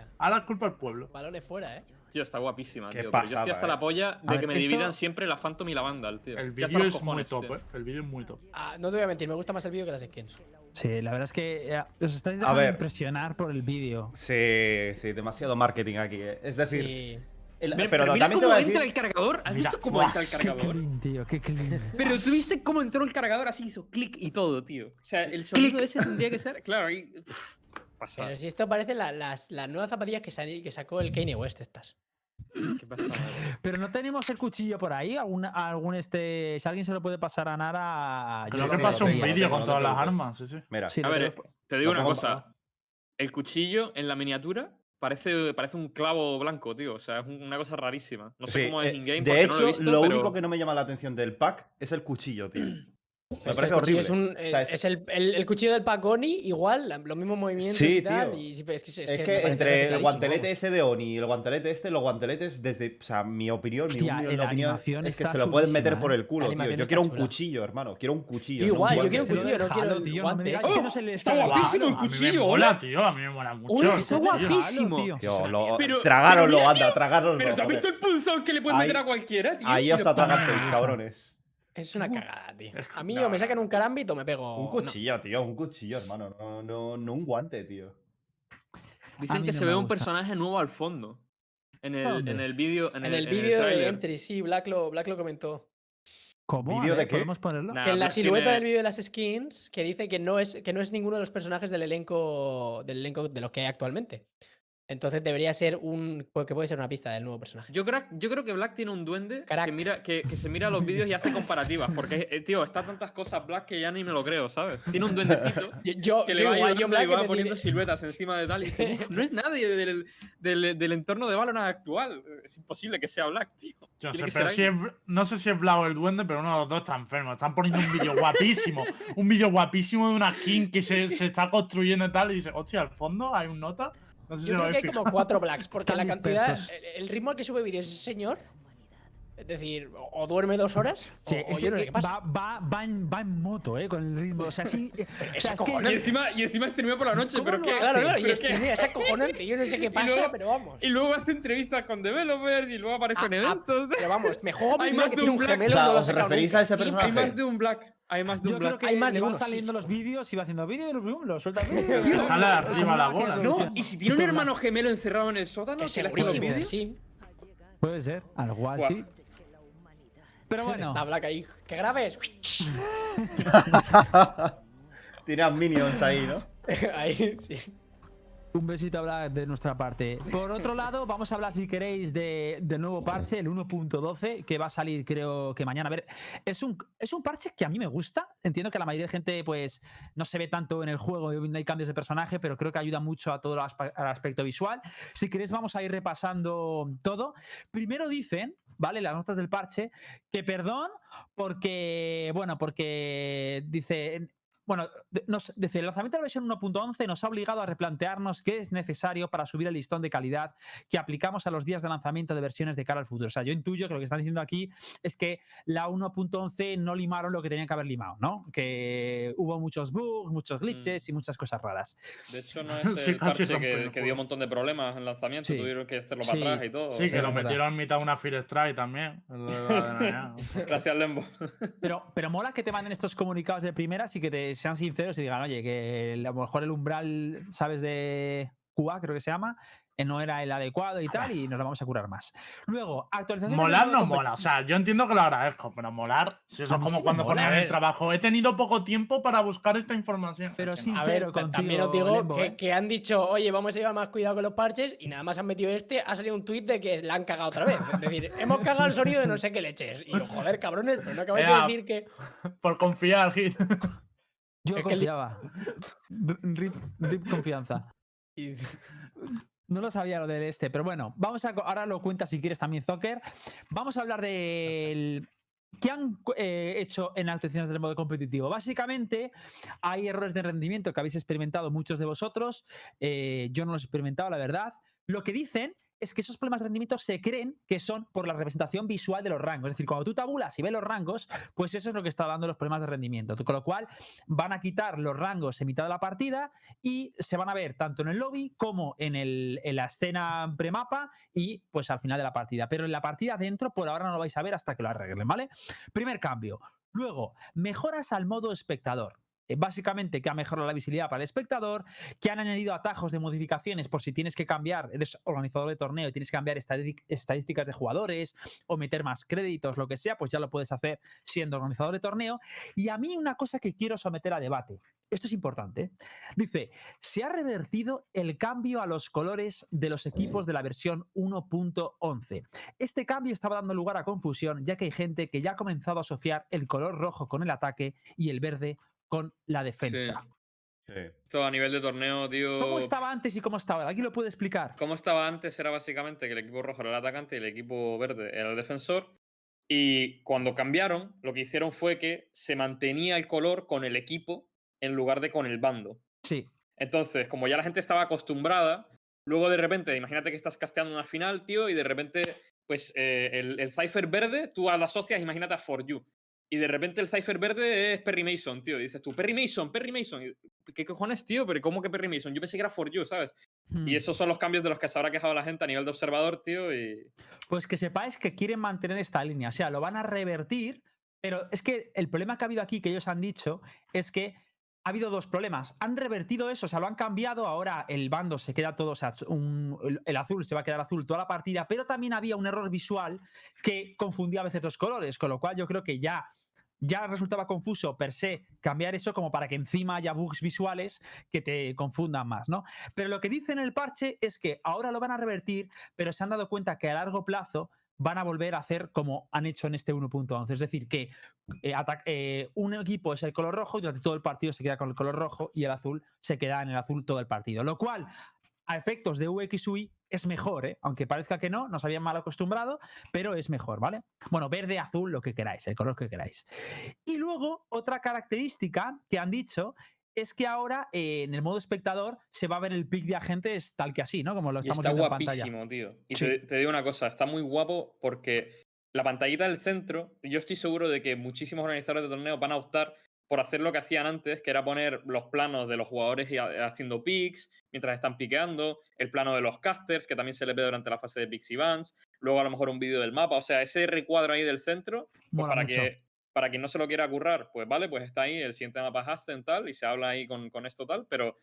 Hostia, Ahora la culpa al pueblo. Balones fuera, ¿eh? Tío, está guapísima, Qué tío. pero yo estoy hasta eh. la polla A de ver, que me esto- dividan siempre la Phantom y la Vandal, tío. El vídeo es muy top, tío. eh. El vídeo es muy top. Ah, no te voy a mentir, me gusta más el vídeo que las skins. Sí, la verdad es que eh, os estáis A dejando ver. impresionar por el vídeo. Sí, sí, sí, marketing aquí. eh. Es decir, Sí. el- Mira, pero, pero mira también te cómo a entra decir. el cargador. ¿Has Mira, visto cómo entra el Qué cargador? clean, tío, qué clean. Pero tú viste cómo entró el cargador así, hizo clic y todo, tío. O sea, el sonido ese tendría que ser. Claro, ahí. pff, Pasada. Pero si esto parece la- las, las nuevas zapatillas que, que sacó el Kanye West estas. Qué pasada. tío. [LAUGHS] Pero no tenemos el cuchillo por ahí. ¿Algún, algún este. Si alguien se lo puede pasar a Nara. yo que pasó un vídeo con todas las armas, sí, sí. Mira, Sí, A ver, eh, te digo una cosa. El cuchillo en la miniatura parece, parece un clavo blanco, tío. O sea, es un- una cosa rarísima. No sé sí, cómo es eh, in-game. de porque hecho, no lo, he visto, lo pero- único que no me llama la atención del pack es el cuchillo, tío. [CLEARS THROAT] Me Es parece el cuchillo, horrible. Es, un, O sea, eh, es el, el- el cuchillo del pack Oni, igual, los mismos movimientos Sí, y tal. tío. Y, es que, es Es que que, entre el guantelete vamos. ese de Oni y el guantelete este, los guanteletes, desde. O sea, mi opinión, mi Hostia, humilde la opinión, es que se lo pueden meter chulísima, por ¿eh? el culo, tío. Yo quiero un chula. cuchillo, hermano. Quiero un cuchillo. Yo no un igual, yo quiero un cuchillo, no quiero el tío, guante le está guapísimo el cuchillo, hola. tío. A mí me mola mucho. Está guapísimo. tragároslo, anda, tragároslo. Pero ¿tú has visto el punzón que le puedes meter a cualquiera, tío? Ahí os Ah. cabrones. Es una cagada, tío. A mí no, o me sacan un carambito o me pego. Un no. cuchillo, tío, un cuchillo, hermano. No, no, no un guante, tío. Dicen que se ve un personaje nuevo al fondo. En el, en el vídeo. En, En el vídeo de. Entry, sí, Black lo, Black lo comentó. ¿Cómo? A ¿Vídeo ver, de qué? ¿Podemos ponerlo? Nah. que en la silueta tiene- del vídeo de las skins, que dice que no es, que no es ninguno de los personajes del elenco, del elenco de los que hay actualmente. Entonces debería ser un. pues, que puede ser una pista del nuevo personaje. Yo creo, yo creo que Black tiene un duende que, mira, que, que se mira los vídeos y hace comparativas. Porque, eh, tío, está tantas cosas Black que ya ni me lo creo, ¿sabes? Tiene un duendecito [LAUGHS] Yo, que yo le va igual, ayudando yo Black y que va poniendo diré- siluetas encima de tal. Y dice, "Uf, no es nadie del, del, del entorno de Valorant actual. Es imposible que sea Black, tío. Yo sé, pero si es, no sé si es Blau o el duende, pero uno de los dos está enfermo. Están poniendo un vídeo guapísimo. un vídeo guapísimo de una skin que se, se está construyendo y tal. Y dice, hostia, al fondo hay un nota. No sé si Yo creo que hay como cuatro Blacks, [LAUGHS] porque Están la cantidad. dispersos. El, el ritmo al que sube vídeos ese señor. Es decir, o, duerme dos horas. Sí, o, o ese- yo no sé eh, qué pasa. Va, va, va, en, va en moto, ¿eh? Con el ritmo. O sea, sí. eh, [LAUGHS] o Es sea, es que- acojonante. Y encima, y encima streamea por la noche, ¿Cómo pero hace? Claro, claro, y es que es acojonante. Yo no sé [LAUGHS] qué pasa, luego- pero vamos. Y luego hace entrevistas con developers y luego aparece en Ah, ah, eventos. Pero vamos, me juego [LAUGHS] Hay más que de un un Black. gemelo. O sea, no lo ha ¿os sacado referís nunca. a ese personaje? Hay más de un Black. Hay más de Yo un creo Black. que Hay más le de van uno, sí. saliendo los vídeos y va haciendo vídeo lo suelta. Dale arriba la bola, No, y si tiene un hermano gemelo encerrado en el sótano, Que ¿se le hace los vídeos? sí. Puede ser, al igual sí. Pero [LAUGHS] bueno, Está Black ahí. ¿Qué grabes? [LAUGHS] Tiran minions ahí, ¿no? [LAUGHS] ahí, sí. un besito a Black de nuestra parte. Por otro lado, vamos a hablar, si queréis, de, del nuevo parche, el 1.12, que va a salir, creo que mañana. A ver, es un, es un parche que a mí me gusta. Entiendo que la mayoría de gente, pues, no se ve tanto en el juego, no hay cambios de personaje, pero creo que ayuda mucho a todo el aspecto visual. Si queréis, vamos a ir repasando todo. Primero dicen, ¿vale? Las notas del parche, que perdón, porque, bueno, porque dice. Bueno, nos, dice, el lanzamiento de la versión 1.11 nos ha obligado a replantearnos qué es necesario para subir el listón de calidad que aplicamos a los días de lanzamiento de versiones de cara al futuro. O sea, yo intuyo que lo que están diciendo aquí es que la 1.11 no limaron lo que tenían que haber limado, ¿no? Que hubo muchos bugs, muchos glitches y muchas cosas raras. De hecho, no [LAUGHS] es Sí, el casi parche que, dio un montón de problemas en lanzamiento. Sí. Tuvieron que hacerlo Sí. para atrás y todo. Sí, que lo verdad. metieron en mitad de una Fear Strike también. [LAUGHS] Gracias, Lembo. Pero, pero mola que te manden estos comunicados de primeras y que te sean sinceros y digan, oye, que a lo mejor el umbral, ¿sabes? De QA, creo que se llama, eh, no era el adecuado y tal, y nos lo vamos a curar más. Luego, actualización. Molar no mola. O sea, yo entiendo que lo agradezco, pero molar. Si eso es como sí cuando mola. ponían A el ver. trabajo. He tenido poco tiempo para buscar esta información. Pero sí. A ver, ta- también os contigo, digo Lembo, que, ¿eh? que han dicho, oye, vamos a llevar más cuidado con los parches y nada más han metido este, ha salido un tuit de que la han cagado otra vez. Es decir, [LAUGHS] hemos cagado el sonido de no sé qué leches. Y yo, joder, cabrones, pero no acabáis de decir que. Por confiar, Gil. Yo Es confiaba. Rip, rip confianza. y- No lo sabía lo del este, pero bueno, vamos a. Ahora lo cuenta si quieres también, Zocker. Vamos a hablar del. ¿Qué han eh, hecho en actualizaciones del modo competitivo? Básicamente, hay errores de rendimiento que habéis experimentado muchos de vosotros. eh, yo no los he experimentado, la verdad. Lo que dicen es que esos problemas de rendimiento se creen que son por la representación visual de los rangos. Es decir, cuando tú tabulas y ves los rangos, pues eso es lo que está dando los problemas de rendimiento. Con lo cual, van a quitar los rangos en mitad de la partida y se van a ver tanto en el lobby como en, el, la escena premapa y pues al final de la partida. Pero en la partida dentro por ahora no lo vais a ver hasta que lo arreglen, ¿vale? Primer cambio. Luego, mejoras al modo espectador. Eh, Básicamente que ha mejorado la visibilidad para el espectador, que han añadido atajos de modificaciones por si tienes que cambiar, eres organizador de torneo y tienes que cambiar estadísticas de jugadores o meter más créditos, lo que sea, pues ya lo puedes hacer siendo organizador de torneo. Y a mí una cosa que quiero someter a debate, esto es importante. Dice, se ha revertido el cambio a los colores de los equipos de la versión 1.11. Este cambio estaba dando lugar a confusión, ya que hay gente que ya ha comenzado a asociar el color rojo con el ataque y el verde con la defensa. Sí. Esto a nivel de torneo, tío. ¿Cómo estaba antes y cómo está ahora? ¿Alguien lo puede explicar? Como estaba antes era básicamente que el equipo rojo era el atacante y el equipo verde era el defensor. Y cuando cambiaron, lo que hicieron fue que se mantenía el color con el equipo en lugar de con el bando. Sí. Entonces, como ya la gente estaba acostumbrada, luego de repente, imagínate que estás casteando una final, tío, y de repente, pues eh, el, el Cypher verde, tú lo asocias, imagínate a For You. Y de repente el Cypher verde es Perry Mason, tío. Y dices tú, Perry Mason, Perry Mason. ¿Qué cojones, tío? ¿Pero cómo que Perry Mason? Yo pensé que era For You, ¿sabes? Y Hmm. esos son los cambios de los que se habrá quejado la gente a nivel de observador, tío. Y Pues que sepáis que quieren mantener esta línea, o sea, lo van a revertir, pero es que el problema que ha habido aquí, que ellos han dicho, es que ha habido dos problemas. Han revertido eso, o sea, lo han cambiado, ahora el bando se queda todo, o sea, un- el, el azul se va a quedar azul toda la partida, pero también había un error visual que confundía a veces los colores, con lo cual yo creo que ya... Ya resultaba confuso per se cambiar eso como para que encima haya bugs visuales que te confundan más, ¿no? Pero lo que dice en el parche es que ahora lo van a revertir, pero se han dado cuenta que a largo plazo van a volver a hacer como han hecho en este 1.11. Es decir, que eh, eh, un equipo es el color rojo y durante todo el partido se queda con el color rojo y el azul se queda en el azul todo el partido. Lo cual, a efectos de UX UI, es mejor, ¿eh? aunque parezca que no, nos habían mal acostumbrado, pero es mejor, ¿vale? Bueno, verde, azul, lo que queráis, el color que queráis. Y luego, otra característica que han dicho es que ahora eh, en el modo espectador se va a ver el pic de agentes tal que así, ¿no? Como lo Y estamos está viendo en pantalla. guapísimo, tío. Y Sí. te, te digo una cosa, está muy guapo porque la pantallita del centro, yo estoy seguro de que muchísimos organizadores de torneos van a optar por hacer lo que hacían antes, que era poner los planos de los jugadores haciendo picks mientras están piqueando, el plano de los casters, que también se le ve durante la fase de picks y bans, luego a lo mejor un vídeo del mapa, o sea, ese recuadro ahí del centro, pues para mucho. que para quien no se lo quiera currar, pues vale, pues está ahí, el siguiente mapa es Ascent tal, y se habla ahí con, con esto tal, pero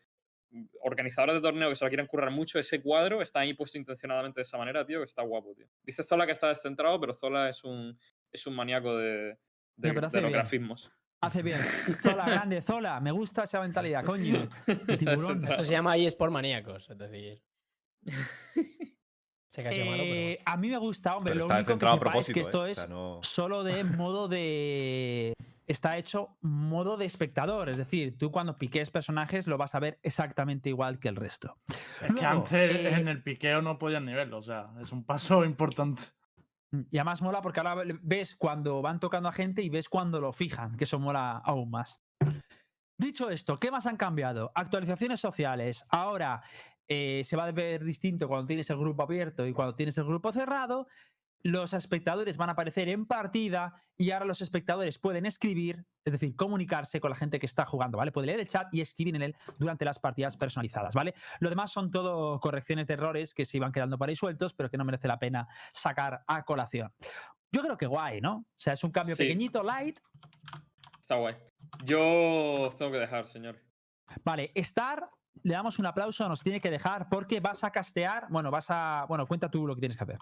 organizadores de torneo que se lo quieran currar mucho, ese cuadro está ahí puesto intencionadamente de esa manera, tío, que está guapo, tío. Dice Zola que está descentrado, pero Zola es un, es un maníaco de, de, los bien. grafismos. Hace bien. Zola, grande, Zola. Me gusta esa mentalidad, coño. [LAUGHS] tiburón. Esto se llama eSport maníacos, es decir. [LAUGHS] Que ha sido malo, pero. Eh, a mí me gusta, hombre. Pero lo único que sepáis propósito. que esto ¿eh? O es sea, no- solo de [LAUGHS] modo de. Está hecho modo de espectador. Es decir, tú cuando piques personajes lo vas a ver exactamente igual que el resto. Es que antes eh, en el piqueo no podían ni verlo, o sea, es un paso importante. Y además mola porque ahora ves cuando van tocando a gente y ves cuando lo fijan, que eso mola aún más. Dicho esto, ¿qué más han cambiado? Actualizaciones sociales. Ahora eh, se va a ver distinto cuando tienes el grupo abierto y cuando tienes el grupo cerrado. Los espectadores van a aparecer en partida y ahora los espectadores pueden escribir, es decir, comunicarse con la gente que está jugando, ¿vale? Puede leer el chat y escribir en él durante las partidas personalizadas, ¿vale? Lo demás son todo correcciones de errores que se iban quedando por ahí sueltos, pero que no merece la pena sacar a colación. Yo creo que guay, ¿no? O sea, es un cambio Sí. pequeñito, light, Está guay. Yo os tengo que dejar, señor. Vale, Star, le damos un aplauso, nos tiene que dejar porque vas a castear. Bueno, vas a. Bueno, cuenta tú lo que tienes que hacer.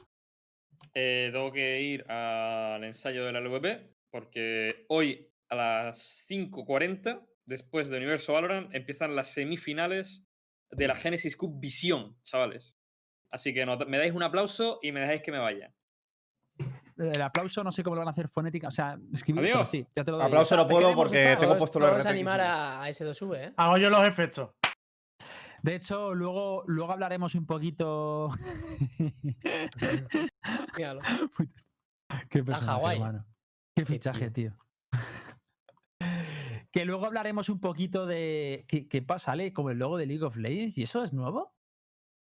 Eh, tengo que ir al ensayo de la LVP porque hoy a las 5.40, después de Universo Valorant, empiezan las semifinales de la Genesis Cup Visión, chavales. Así que no- me dais un aplauso y me dejáis que me vaya. El aplauso no sé cómo lo van a hacer fonética, o sea, escribir, Adiós. sí, ya te lo doy. Aplauso no puedo porque tengo puesto los todos RTX. animar a, a S2V, ¿eh? Hago yo los efectos. De hecho, luego, luego hablaremos un poquito. Míralo. [LAUGHS] Qué personaje, hermano. Qué Qué fichaje, tío. tío. [LAUGHS] que luego hablaremos un poquito de. ¿Qué, qué pasa? ¿Sale como el logo de League of Legends? ¿Y eso es nuevo?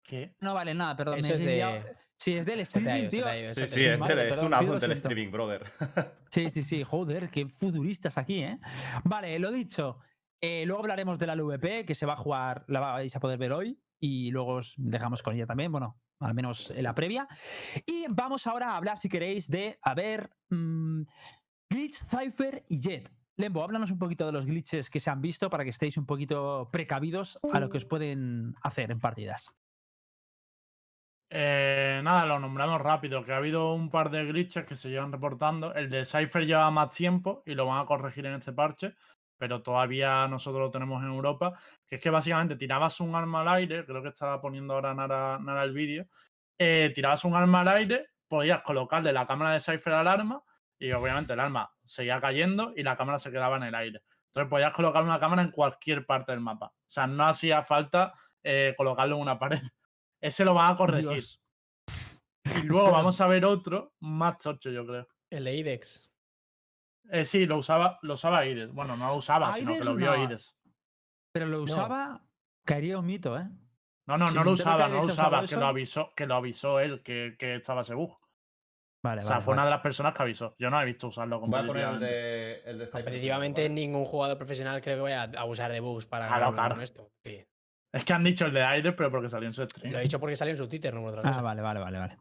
¿Qué? No vale nada, perdón. Eso me es de-. Sí, es del streaming, tío. Sí, sí, es, del- es un del streaming, brother. Sí, sí, sí, joder, qué futuristas aquí, ¿eh? Vale, lo dicho. Eh, luego hablaremos de la LVP, que se va a jugar, la vais a poder ver hoy, y luego os dejamos con ella también, bueno, al menos en la previa. Y vamos ahora a hablar, si queréis, de, a ver, mm, Glitch, Cypher y Jet. Lembo, háblanos un poquito de los glitches que se han visto para que estéis un poquito precavidos a lo que os pueden hacer en partidas. Eh, nada, lo nombramos rápido, que ha habido un par de glitches que se llevan reportando. El de Cypher lleva más tiempo y lo van a corregir en este parche, pero todavía nosotros lo tenemos en Europa. Que es que básicamente tirabas un arma al aire, creo que estaba poniendo ahora Nara, Nara el vídeo. eh, tirabas un arma al aire, podías colocarle la cámara de Cypher al arma y obviamente el arma seguía cayendo y la cámara se quedaba en el aire. Entonces podías colocar una cámara en cualquier parte del mapa. O sea, no hacía falta eh, colocarlo en una [LAUGHS] pared. Ese lo van a corregir. Dios. Y [LAUGHS] luego vamos a ver otro más tocho, yo creo. El de IDEX. Eh, sí, lo usaba, lo usaba Ides. Bueno, no lo usaba, sino que Aides lo vio no. Ides. Pero lo usaba, caería un mito, ¿eh? No, no, Si no lo usaba, no lo Aides usaba que lo avisó, que lo avisó él, que, que estaba ese bug. Vale, O sea, vale, fue vale. una de las personas que avisó. Yo no he visto usarlo Voy a poner el competitivamente. de, el de Cypher Competitivamente ¿vale? ningún jugador profesional creo que vaya a abusar de bugs para Claro, con esto. Sí. Es que han dicho el de Ides, pero porque salió en su stream. Lo he dicho porque salió en su Twitter, no por otra Ah, cosa. vale, vale, vale, vale.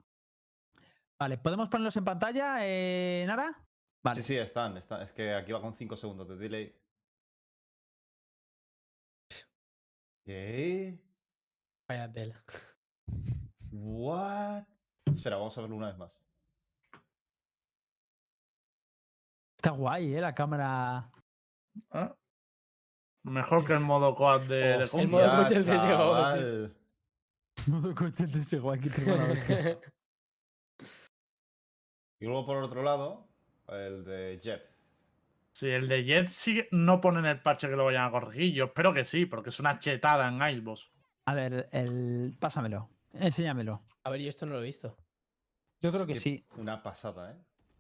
Vale, ¿podemos ponerlos en pantalla, eh, Nara? Vale. Sí, sí, están, están. Es que aquí va con 5 segundos de delay. ¿Qué? Vaya tela. What? Espera, vamos a verlo una vez más. Está guay, ¿eh? La cámara. ¿Ah? Mejor que el [LAUGHS] modo coad de, de Hostia, El modo coche del CSGO, sí. chaval. [LAUGHS] Modo coche de ese guay que tengo la [LAUGHS] hostia. Y luego por otro lado, el de Jet. Sí, el de Jet sí no pone en el parche que lo vayan a corregir. Yo espero que sí, porque es una chetada en Icebox. A ver, el... pásamelo. Enséñamelo. A ver, yo esto no lo he visto. Yo creo que sí. Una pasada, ¿eh?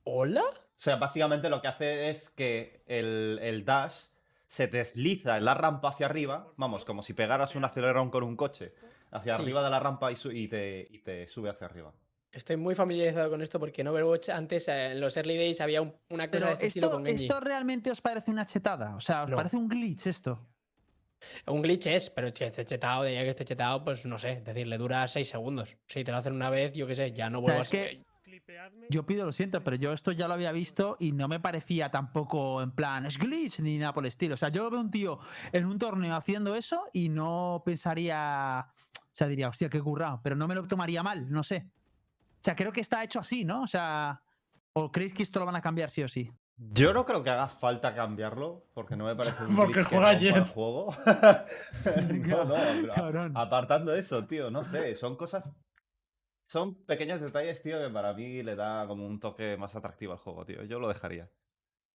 ¿Hola? O sea, básicamente lo que hace es que el, el dash se desliza en la rampa hacia arriba. Vamos, como si pegaras un acelerón con un coche. Hacia Sí. arriba de la rampa y, su- y te, y te sube hacia arriba. Estoy muy familiarizado con esto porque en Overwatch antes, eh, en los early days, había un- una cosa Pero de este estilo esto, con Genji. ¿esto realmente os parece una chetada? O sea, ¿os No. parece un glitch esto? Un glitch es, pero que esté chetado, de ya que esté chetado, pues no sé, es decir, le dura 6 segundos. Si te lo hacen una vez, yo qué sé, ya no O sea, vuelvo es a que yo pido lo siento, pero yo esto ya lo había visto y no me parecía tampoco en plan es glitch ni nada por el estilo. O sea, yo veo un tío en un torneo haciendo eso y no pensaría, o sea, diría, hostia, qué currado, pero no me lo tomaría mal, no sé. O sea, creo que está hecho así, ¿no? O sea, ¿o creéis que esto lo van a cambiar sí o sí? Yo no creo que haga falta cambiarlo, porque no me parece un [LAUGHS] Porque juega el Jet. juego. [LAUGHS] [LAUGHS] no, no, pero apartando eso, tío, no sé, son cosas... Son pequeños detalles, tío, que para mí le da como un toque más atractivo al juego, tío. Yo lo dejaría.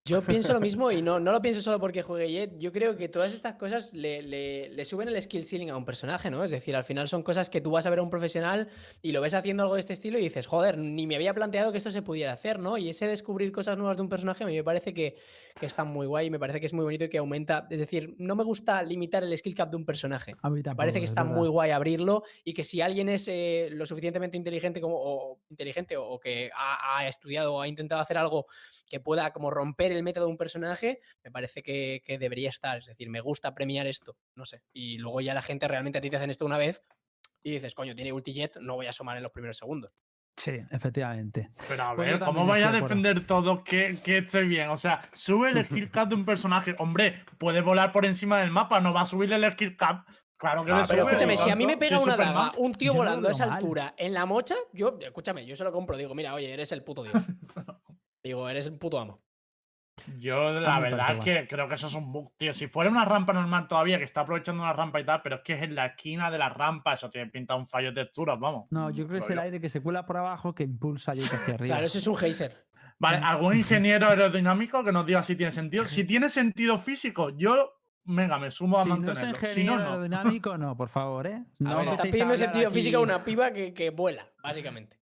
Yo pienso lo mismo y no, no lo pienso solo porque juegue Jet. Yo creo que todas estas cosas le, le- le suben el skill ceiling a un personaje, ¿no? Es decir, al final son cosas que tú vas a ver a un profesional y lo ves haciendo algo de este estilo y dices, joder, ni me había planteado que esto se pudiera hacer, ¿no? Y ese descubrir cosas nuevas de un personaje a mí me parece que, que está muy guay y me parece que es muy bonito y que aumenta. Es decir, no me gusta limitar el skill cap de un personaje. A mí Me tampoco, parece que es está muy guay abrirlo y que si alguien es eh, lo suficientemente inteligente como o inteligente o, o que ha, ha estudiado o ha intentado hacer algo que pueda como romper el método de un personaje, me parece que, que debería estar. Es decir, me gusta premiar esto, no sé. Y luego ya la gente realmente a ti te hacen esto una vez y dices, coño, tiene ultijet, no voy a asomar en los primeros segundos. Sí, efectivamente. Pero a Pues ver, ¿cómo vais a defender todo que, que esté bien? O sea, sube el skill [LAUGHS] cap de un personaje. Hombre, puede volar por encima del mapa, no va a subirle el skill cap. Claro que Ah, le Pero sube, escúchame, si a mí me pega una Superman. daga, un tío Yo no lo [LAUGHS] volando a esa mal. altura en la mocha, yo, escúchame, yo se lo compro. Digo, mira, oye, eres el puto dios. [LAUGHS] Digo, eres el puto amo. Yo, la verdad es que creo que eso es un bug, tío. Si fuera una rampa normal todavía, que está aprovechando una rampa y tal, pero es que es en la esquina de la rampa, eso tiene pinta un fallo de texturas, vamos. No, yo creo que es el yo. aire que se cuela por abajo que impulsa yo hacia [LAUGHS] arriba. Claro, eso es un geyser. Vale, ¿algún [LAUGHS] ingeniero aerodinámico que nos diga si tiene sentido? Si [LAUGHS] tiene sentido físico, yo, venga, me sumo a si no es mantenerlo. si ingeniero no, no. aerodinámico, no, por favor, ¿eh? A No ver, estás a pidiendo sentido físico a una piba que, que vuela, básicamente.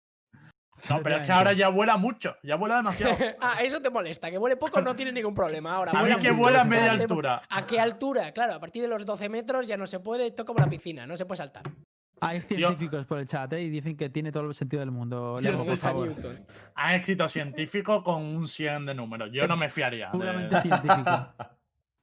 No, [LAUGHS] pero es que ahora ya vuela mucho, ya vuela demasiado. [LAUGHS] ah, eso te molesta. Que vuele poco no tiene ningún problema. Ahora, A mí que mucho, vuela a ¿qué media altura. ¿A qué altura? Claro, a partir de los 12 metros ya no se puede, esto es como la piscina, no se puede saltar. Hay científicos por el chat ¿eh? y dicen que tiene todo el sentido del mundo. Por favor. Newton. Han escrito científico con un 100 de números. Yo no me fiaría. de- Puramente científico.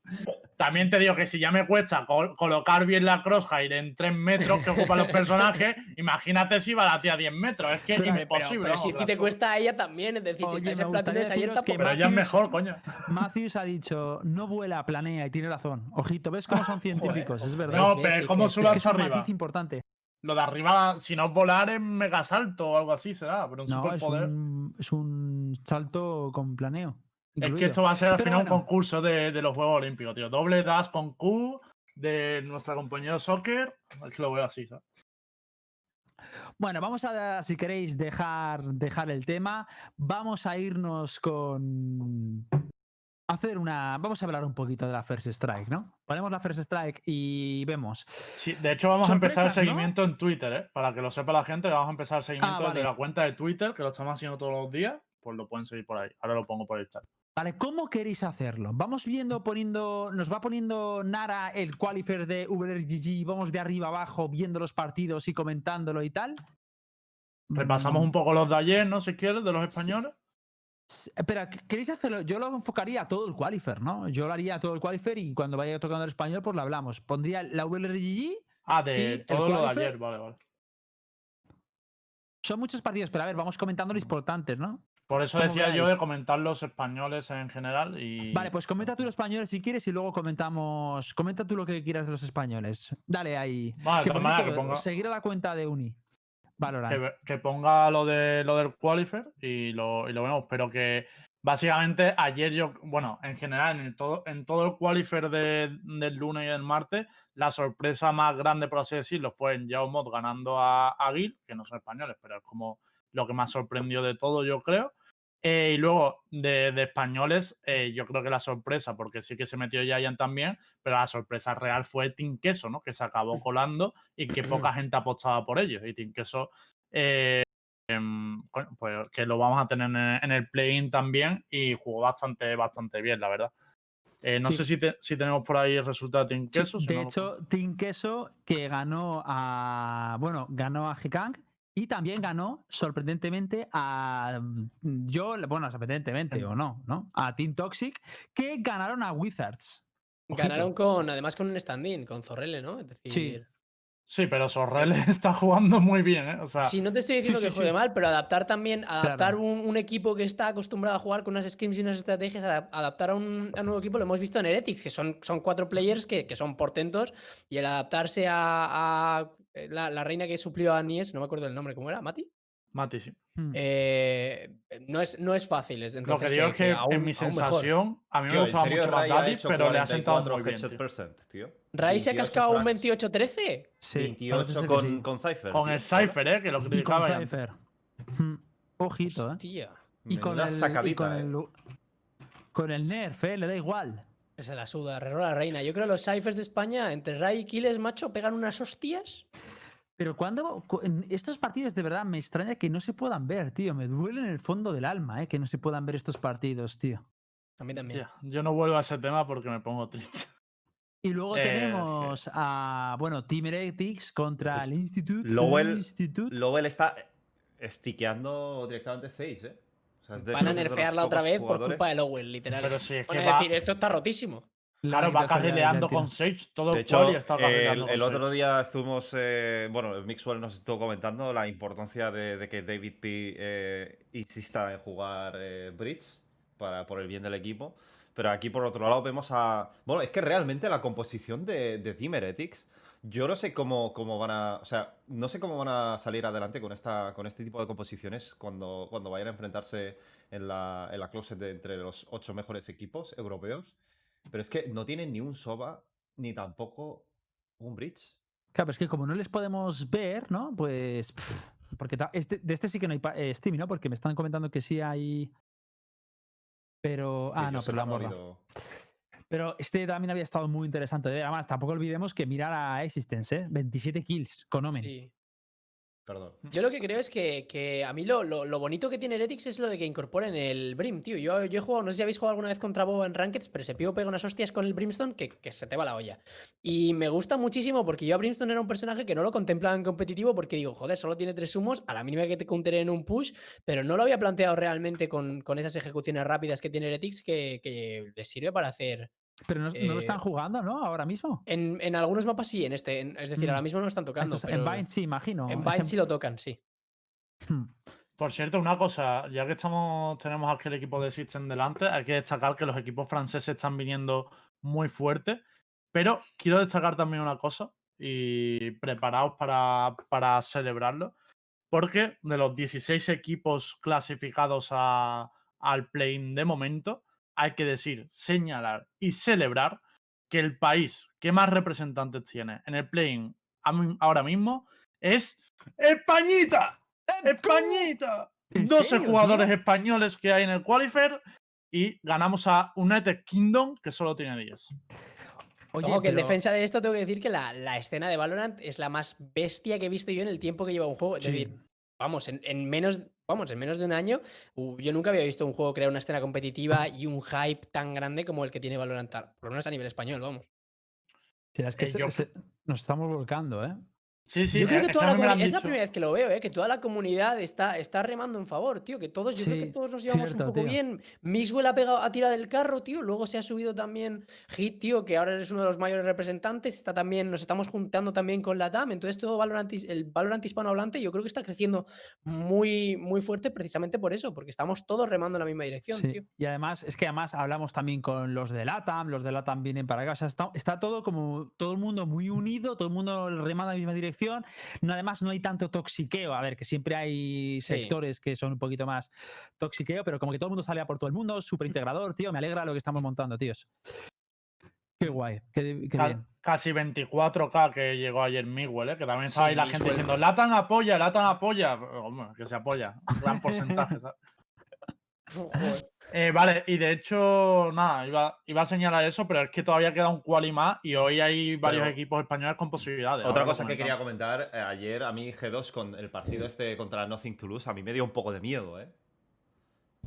[LAUGHS] También te digo que si ya me cuesta col- colocar bien la crosshair en 3 metros que ocupan los personajes, [LAUGHS] imagínate si va a la tía a 10 metros. Es que es Pero- Hombre, pero, imposible. pero vamos, si a te cuesta a ella también, es decir, si Oye, estás me en deciros que tampoco. Pero ya es Matthews- mejor, coño. [LAUGHS] Matthews ha dicho, no vuela, planea y tiene razón. Ojito, ¿ves cómo son [LAUGHS] científicos? es verdad. No, pero ¿cómo sube es que arriba? importante. Lo de arriba, si no es volar, es mega salto o algo así será. Pero un No, es un, es un salto con planeo. Es que esto va a ser al Pero final bueno. un concurso de, de los Juegos Olímpicos, tío. Doble dash con Q de nuestra compañera soccer. Es que lo veo así, ¿sabes? Bueno, vamos a, si queréis, dejar, dejar el tema. Vamos a irnos con. Hacer una. Vamos a hablar un poquito de la First Strike, ¿no? Ponemos la First Strike y vemos. Sí, de hecho, vamos a empezar el seguimiento en Twitter, ¿eh? Para que lo sepa la gente, vamos a empezar el seguimiento vale. de la cuenta de Twitter, que lo estamos haciendo todos los días. Pues lo pueden seguir por ahí. Ahora lo pongo por el chat. Vale, ¿cómo queréis hacerlo? Vamos viendo, poniendo. Nos va poniendo Nara el qualifier de VRGG, vamos de arriba abajo viendo los partidos y comentándolo y tal. Repasamos un poco los de ayer, ¿no? Si quieres, de los españoles. S- Espera, ¿qué- ¿queréis hacerlo? Yo lo enfocaría a todo el qualifier, ¿no? Yo lo haría a todo el qualifier y cuando vaya tocando el español, pues lo hablamos. Pondría la VRGG. Ah, ¿Y de el todo lo de ayer, vale, vale. Son muchos partidos, pero a ver, vamos comentando los importantes, ¿no? Por eso decía yo de comentar los españoles en general y. Vale, pues comenta tú los españoles si quieres y luego comentamos. Comenta tú lo que quieras de los españoles. Dale ahí. Vale, Que, que ponga, Seguir a la cuenta de Uni. Que, que ponga lo, de, lo del qualifier y lo, y lo vemos. Pero que básicamente ayer yo, bueno, en general, en, el todo, en todo el qualifier de- del lunes y del martes, la sorpresa más grande, por así decirlo, fue en Yao Mod ganando a, a Gil, que no son españoles, pero es como lo que más sorprendió de todo, yo creo. Eh, y luego de, de españoles, eh, yo creo que la sorpresa, porque sí que se metió Giant también, pero la sorpresa real fue Team Queso, ¿no? Que se acabó colando y que poca [CLEARS THROAT] gente apostaba por ellos. Y Team Queso, eh, em, pues que lo vamos a tener en el, en el play-in también y jugó bastante, bastante bien, la verdad. Eh, no Sí. sé si, te- si tenemos por ahí el resultado de Team Sí, Queso. si de no lo- hecho, Team Queso que ganó a. Bueno, ganó a Gekang y también ganó, sorprendentemente, a. mm, Yo, bueno, sorprendentemente o no, ¿no? A Team Toxic, que ganaron a Wizards. Ojito. Ganaron con, además con un stand-in, con Zorrele, ¿no? Es decir, Sí, pero Sorrel [LAUGHS] está jugando muy bien, ¿eh? O sea, si no te estoy diciendo sí, que sí. juegue mal, pero adaptar también, adaptar Claro. un, un equipo que está acostumbrado a jugar con unas schemes y unas estrategias, adap- adaptar a un, a un nuevo equipo, lo hemos visto en Heretics, que son, son cuatro players que, que son portentos, y el adaptarse a, a, eh, la, la reina que suplió a Nies, no me acuerdo el nombre, ¿cómo era? ¿Mati? Mati, sí. Hmm. Eh, no, es, no es fácil. es- Lo que Entonces, digo es que, aún- en mi sensación, a mí me Tío, ¿en gustaba serio mucho más Daddy, pero le ha sentado 44 muy bien. headshot tío. percent, tío? Rai se ha 28 cascado un frags. 28-13. Sí, 28 parece que con, sí. con Cypher. Con tío. el Cypher, ¿eh? Que lo con criticaba. Cypher. Hmm. Ojito, ¿eh? Hostia. Y con el. y con eh. el- con el nerf, ¿eh? Le da igual. Se la suda, rerola la reina. Yo creo que los ciphers de España, entre Ray y Kiles, macho, pegan unas hostias. Pero cuando en estos partidos de verdad me extraña que no se puedan ver, tío. Me duele en el fondo del alma, ¿eh? Que no se puedan ver estos partidos, tío. A mí también. Yo no vuelvo a ese tema porque me pongo triste. Y luego Eh, tenemos a, bueno, Team Heretics contra el Institute. Lowell- Institute. Lowell está stiqueando directamente 6, ¿eh? O sea, es de Van a nerfearla otra vez por culpa de Lowell, literal. Pero sí, es que Bueno, es va, decir, esto está rotísimo. Claro, va carrileando con Sage todo De el hecho, el, carrileando el con otro Sage. día estuvimos, eh, bueno, Mixwell nos estuvo comentando la importancia de, de que David P eh, insista en jugar eh, Bridge para, por el bien del equipo. Pero aquí por otro lado vemos a... Bueno, es que realmente la composición de, de Team Heretics, yo no sé cómo, cómo van a... O sea, no sé cómo van a salir adelante con, esta, con este tipo de composiciones cuando, cuando vayan a enfrentarse en la, en la closet de entre los ocho mejores equipos europeos. Pero es que no tienen ni un Soba ni tampoco un Bridge. Claro, pero es que como no les podemos ver, ¿no? Pues. pff, porque ta- este, de este sí que no hay eh, streaming, ¿no? Porque me están comentando que sí hay. Pero. Sí, Ah, no, pero ha borrado. habido- Pero este también había estado muy interesante. ver. Además, tampoco olvidemos que mirar a Existence, ¿eh? 27 kills con Omen. Sí. Perdón. Yo lo que creo es que, que a mí lo, lo- lo bonito que tiene Heretics es lo de que incorporen el Brim, tío. Yo, yo he jugado, no sé si habéis jugado alguna vez contra Boba en Rankeds, pero ese pivo pega unas hostias con el Brimstone que, que se te va la olla. Y me gusta muchísimo porque yo a Brimstone era un personaje que no lo contemplaba en competitivo porque digo, joder, solo tiene tres humos, a la mínima que te countere en un push, pero no lo había planteado realmente con, con esas ejecuciones rápidas que tiene Heretics que, que les sirve para hacer. Pero no, no lo están Eh, jugando, ¿no? Ahora mismo. En, en algunos mapas sí, en este, en- es decir, Mm. ahora mismo no lo están tocando. Pero en Bind sí, imagino. en Bind sí lo tocan, sí. Hmm. Por cierto, una cosa, ya que estamos, tenemos aquí el equipo de System delante, hay que destacar que los equipos franceses están viniendo muy fuertes, pero quiero destacar también una cosa y preparaos para, para celebrarlo, porque de los 16 equipos clasificados a- al play de momento, hay que decir, señalar y celebrar que el país que más representantes tiene en el play ahora mismo es Españita. ¡Españita! ¿En 12 serio, jugadores tío? españoles que hay en el Qualifier y ganamos a United Kingdom, que solo tiene 10. Oye, Ojo, que en defensa de esto tengo que decir que la, la escena de Valorant es la más bestia que he visto yo en el tiempo que lleva un juego. Es Sí. decir, vamos, en, en menos, vamos, en menos de un año, yo nunca había visto un juego crear una escena competitiva y un hype tan grande como el que tiene Valorant, por lo menos a nivel español, vamos. Sí, es que Eh, se- yo- se- nos estamos volcando, ¿eh? Sí, sí, yo creo es que que toda a la mí me lo han comuni- es la primera vez que lo veo, ¿eh? que toda la comunidad está, está remando en favor, tío. Que todos, yo creo que todos nos llevamos cierto, un poco tío. bien. Mixwell ha pegado, ha tirado del carro, tío. Luego se ha subido también Hit, tío, que ahora eres uno de los mayores representantes. Está también, nos estamos juntando también con la TAM. Entonces, todo Valorant, el Valorant hispanohablante, yo creo que está creciendo muy, muy fuerte precisamente por eso, porque estamos todos remando en la misma dirección, Sí, tío. Y además, es que además hablamos también con los de LATAM, los de LATAM vienen para acá. O sea, está, está todo como todo el mundo muy unido, todo el mundo remando en la misma dirección. No, además, no hay tanto toxiqueo. A ver, que siempre hay Sí. sectores que son un poquito más toxiqueo, pero como que todo el mundo sale a por todo el mundo, súper integrador, tío. Me alegra lo que estamos montando, tíos. Qué guay, qué, qué Ca- bien. Casi 24k que llegó ayer Miguel, ¿eh? que también estaba Sí, ahí la gente diciendo, Latan apoya, Latan apoya. Hombre, que se apoya. un Gran porcentaje, ¿sabes? [LAUGHS] Joder. Eh, vale, y de hecho, nada, iba, iba a señalar eso, pero es que todavía queda un quali más y hoy hay varios Pero- equipos españoles con posibilidades. Otra cosa que quería comentar, eh, ayer a mí G2 con el partido este contra Nothing Toulouse, a mí me dio un poco de miedo, ¿eh?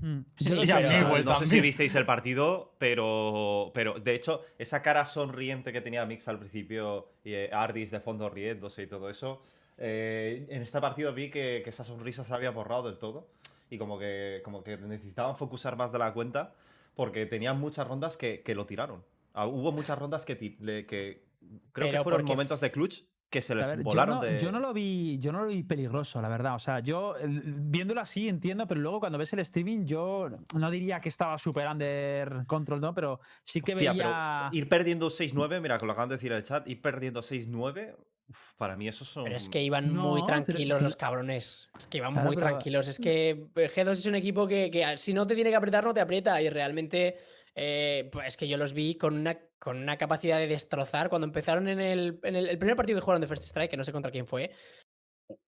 Mm. Sí, Yo lo y sé, a mí O pero- sea, igual no sé si visteis el partido, pero, pero de hecho, esa cara sonriente que tenía Mix al principio y eh, Ardis de fondo riéndose y todo eso, eh, en este partido vi que, que esa sonrisa se había borrado del todo y como que, como que necesitaban focusar más de la cuenta porque tenían muchas rondas que, que lo tiraron. Ah, hubo muchas rondas que, que creo Pero que fueron momentos de clutch que se les ver, yo, volaron no, de... yo no lo vi, yo no lo vi peligroso, la verdad. O sea, yo viéndolo así entiendo, pero luego cuando ves el streaming, yo no diría que estaba super under control, ¿no? Pero sí que Hostia, veía. ir perdiendo 6-9, mira, que lo acaban de decir en el chat, ir perdiendo 6-9, uf, para mí eso son... Pero es que iban No, muy tranquilos pero- los cabrones. Es que iban Claro, muy pero- tranquilos. Es que G2 es un equipo que, que si no te tiene que apretar, no te aprieta. Y realmente, eh, pues es que yo los vi con una, con una capacidad de destrozar. Cuando empezaron en el, en el, el primer partido que jugaron de First Strike, que no sé contra quién fue,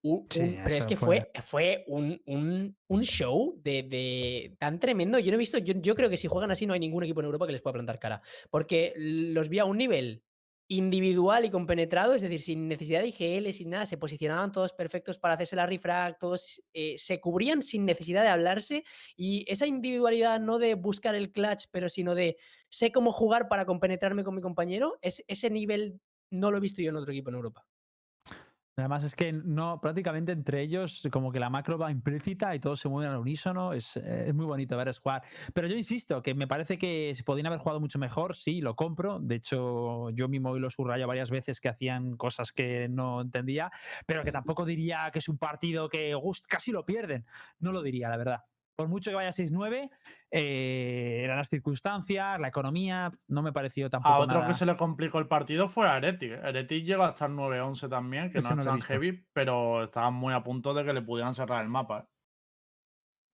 u- Sí, un- pero es que fue, fue un, un- un show de, de- tan tremendo. Yo no he visto, yo, yo creo que si juegan así no hay ningún equipo en Europa que les pueda plantar cara. Porque los vi a un nivel individual y compenetrado, es decir, sin necesidad de IGL, sin nada, se posicionaban todos perfectos para hacerse la refrag, todos eh, se cubrían sin necesidad de hablarse y esa individualidad no de buscar el clutch, pero sino de sé cómo jugar para compenetrarme con mi compañero, es, ese nivel no lo he visto yo en otro equipo en Europa. Además es que no, prácticamente entre ellos como que la macro va implícita y todos se mueven al unísono. Es, eh, es muy bonito ver jugar. Pero yo insisto, que me parece que se podían haber jugado mucho mejor. Sí, lo compro. De hecho, yo mismo hoy lo subrayo varias veces que hacían cosas que no entendía, pero que tampoco diría que es un partido que gust, casi lo pierden. No lo diría, la verdad. Por mucho que vaya 6-9, eh, eran las circunstancias, la economía, no me pareció tampoco A otro nada- que se le complicó el partido fue a Heretic. Heretic llega a estar 9-11 también, que Ese no es lo tan heavy, pero estaban muy a punto de que le pudieran cerrar el mapa.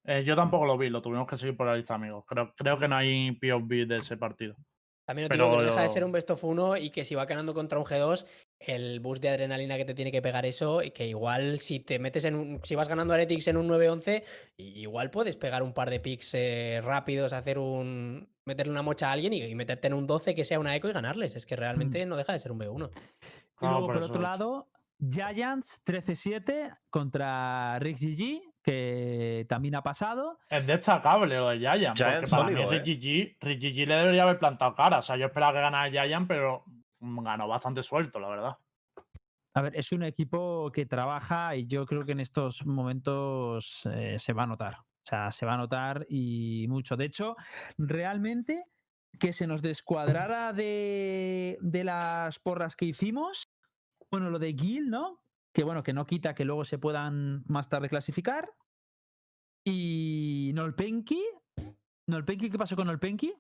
¿eh? Eh, yo tampoco lo vi, lo tuvimos que seguir por la lista, amigos. Creo, creo que no hay POV de ese partido. También os digo que no deja de ser Pero- un best of 1 y que si va ganando contra un G2, el boost de adrenalina que te tiene que pegar eso, y que igual si te metes en un. Si vas ganando Heretics en un 9-11, i- igual puedes pegar un par de picks eh, rápidos, hacer un. meterle una mocha a alguien y, y meterte en un 12 que sea una eco y ganarles. Es que realmente no deja de ser un B1. Y luego, por otro es. lado, Giants 13-7 contra Rick GG, que también ha pasado. Es destacable lo de Giant, Giant porque para sólido, mí ¿eh? Rick GG, Rick GG le debería haber plantado cara. O sea, yo esperaba que ganara Giant, pero ganó bastante suelto, la verdad. A ver, es un equipo que trabaja y yo creo que en estos momentos eh, se va a notar. O sea, se va a notar y mucho. De hecho, realmente que se nos descuadrara de, de las porras que hicimos, bueno, lo de Gil, ¿no? Que bueno, que no quita que luego se puedan más tarde clasificar. Y Nolpenki. Nolpenki, ¿qué pasó con Nolpenki?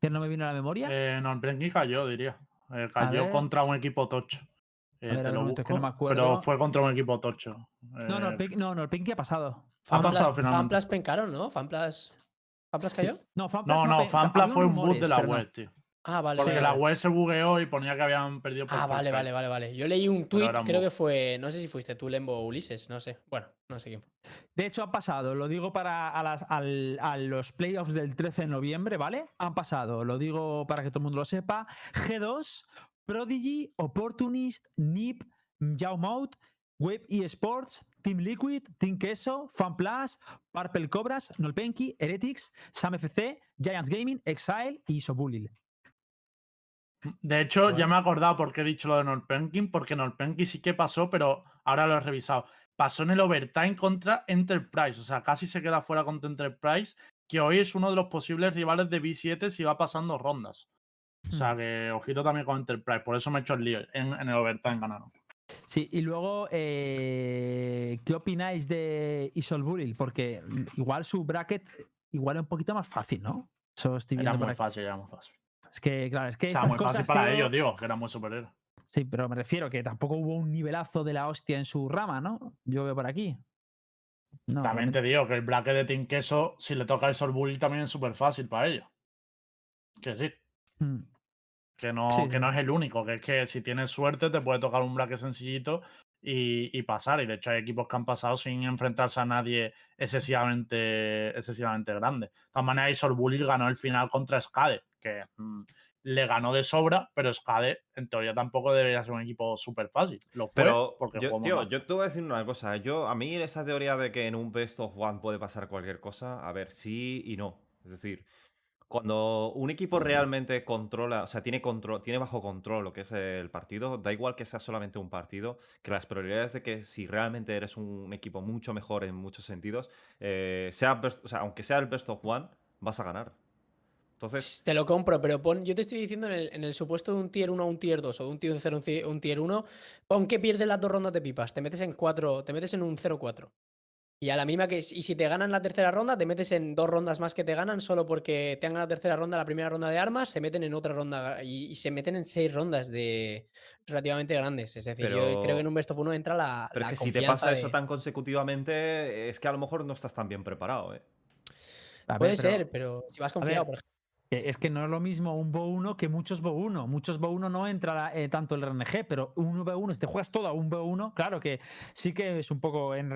Que no me vino a la memoria. Eh, no, el Brenky cayó, diría. Eh, cayó contra un equipo tocho. Eh, A ver, a te ver, lo un momento, que no me busco, acuerdo. pero fue contra un equipo tocho. no, Eh, Nolpenki, no, Nolpenki ha pasado. Ha pasado finalmente. Fanplas pencaron, ¿no? Fanplas. ¿Fanplas Sí. cayó? No, Fanplas No, no, Fanplas fue un boot de la no. web, tío. Ah, vale. Porque sí, la web se bugueó y ponía que habían perdido por Ah, vale, vale, vale, vale. Yo leí un tweet, creo bug. que fue, no sé si fuiste tú, Lembo o Ulises, no sé. Bueno, no sé quién fue. De hecho, han pasado, lo digo para a, las- al- a los playoffs del 13 de noviembre, ¿vale? Han pasado, lo digo para que todo el mundo lo sepa. G2, Prodigy, Opportunist, NIP, Yaumout, Web eSports, Team Liquid, Team Queso, FanPlus, Purple Cobras, Nolpenki, Heretics, Sam FC, Giants Gaming, Exile y Sobulil. De hecho, ya me he acordado por qué he dicho lo de Norpenkin, porque Norpenkin sí que pasó, pero ahora lo he revisado. Pasó en el overtime contra Enterprise, o sea, casi se queda fuera contra Enterprise, que hoy es uno de los posibles rivales de B7 si va pasando rondas. O sea, Hmm. que ojito también con Enterprise, por eso me he hecho el lío. En, en el overtime ganaron. Sí, y luego, eh, ¿qué opináis de Isolburil? Porque igual su bracket igual es un poquito más fácil, ¿no? Eso estoy Era viendo por muy fácil, era muy fácil. Es que, claro, es que O sea, estas muy fácil para tío, ellos, digo, que era muy superior. Sí, pero me refiero que tampoco hubo un nivelazo de la hostia en su rama, ¿no? Yo veo por aquí. No, También te digo que el bracket de Team Queso, si le toca el Sorbully, también es súper fácil para ellos. Que sí, Mm. que no, Sí, que no es el único, que es que si tienes suerte te puede tocar un bracket sencillito y, y pasar. Y de hecho hay equipos que han pasado sin enfrentarse a nadie excesivamente, excesivamente grande. De todas maneras, Isorbully ganó el final contra Skade, que mm, le ganó de sobra, pero Skade en teoría tampoco debería ser un equipo súper fácil. Lo fue Pero, porque yo, tío, mal. yo te voy a decir una cosa. Yo, a mí esa teoría de que en un best of one puede pasar cualquier cosa, a ver, sí y no. Es decir, cuando un equipo realmente controla, o sea, tiene control, tiene bajo control lo que es el partido, da igual que sea solamente un partido, que las probabilidades de que si realmente eres un equipo mucho mejor en muchos sentidos, eh, sea, best- o sea, aunque sea el best of one, vas a ganar. Entonces, Te lo compro, pero pon, yo te estoy diciendo en el, en el supuesto de un tier 1 a un tier 2 o de un tier 0 a un ti- un tier 1, pon que pierdes las dos rondas de pipas, te metes en 4, te metes en un 0-4. Y a la misma que, y si te ganan la tercera ronda, te metes en dos rondas más que te ganan solo porque te han ganado la tercera ronda, la primera ronda de armas, se meten en otra ronda y, y se meten en seis rondas de relativamente grandes. Es decir, yo creo que en un best of 1 entra la, pero la es que si te pasa eso tan consecutivamente, es que a lo mejor no estás tan bien preparado, ¿eh? Puede pero- ser, pero si vas confiado, por ejemplo. Es que no es lo mismo un Bo 1 que muchos Bo 1. Muchos Bo 1 no entra eh, tanto el RNG, pero un Bo 1, si te juegas todo a un Bo 1, claro que sí que es un poco en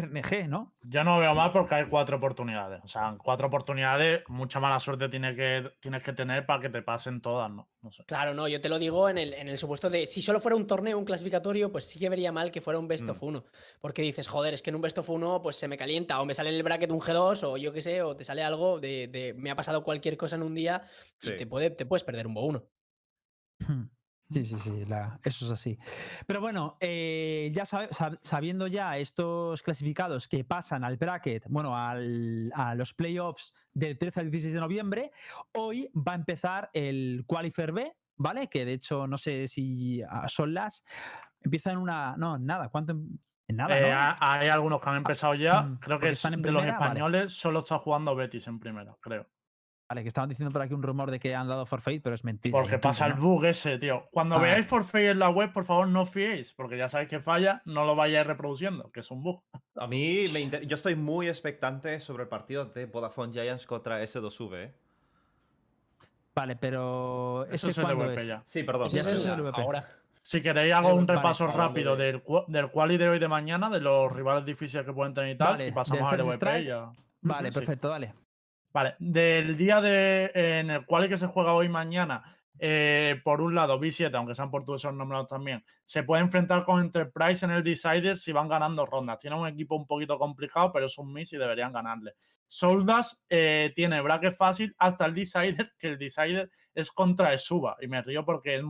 RNG, ¿no? Yo no veo mal porque hay cuatro oportunidades. O sea, en cuatro oportunidades, mucha mala suerte tiene que, tienes que tener para que te pasen todas, ¿no? No sé. Claro, no, yo te lo digo en el, en el supuesto de si solo fuera un torneo, un clasificatorio, pues sí que vería mal que fuera un best of Mm. 1. Porque dices, joder, es que en un best of 1 pues se me calienta o me sale en el bracket un G2 o yo qué sé, o te sale algo de, de- me ha pasado cualquier cosa en un día y te, puede, te puedes perder un Bo 1. Sí, sí, sí, la- eso es así. Pero bueno, eh, ya sabe- sabiendo ya estos clasificados que pasan al bracket, bueno, al- a los playoffs del 13 al 16 de noviembre, hoy va a empezar el Qualifier B, ¿vale? Que de hecho no sé si ah, son las. Empieza en una. No, en nada. ¿Cuánto? En en nada, Eh, ¿no? ha- hay algunos que han empezado ya. mm, Creo porque que es están en de los vale. españoles solo está jugando Betis en primera, creo. Vale, que estaban diciendo por aquí un rumor de que han dado forfeit, pero es mentira. Porque pasa el bug ese, tío. Cuando Ah. veáis forfait en la web, por favor, no os fiéis, porque ya sabéis que falla, no lo vayáis reproduciendo, que es un bug. A mí, me inter- yo estoy muy expectante sobre el partido de Vodafone Giants contra S2V. ¿eh? Vale, pero. Eso ¿Ese es el es? ya. Sí, perdón. Es el- ahora. Si queréis, hago un vale, repaso rápido de- del, del quali de hoy de mañana, de los rivales difíciles que pueden tener y tal, Vale, y pasamos al First VP. Strike. ya. Vale, sí. perfecto, dale. Vale, del día de, en el cual que se juega hoy mañana, eh, por un lado, B7, aunque sean portugueses nombrados también, se puede enfrentar con Enterprise en el Decider si van ganando rondas. Tiene un equipo un poquito complicado, pero es un miss y deberían ganarle. Soldas eh, tiene bracket fácil hasta el Decider, que el Decider es contra Suba. Y me río porque es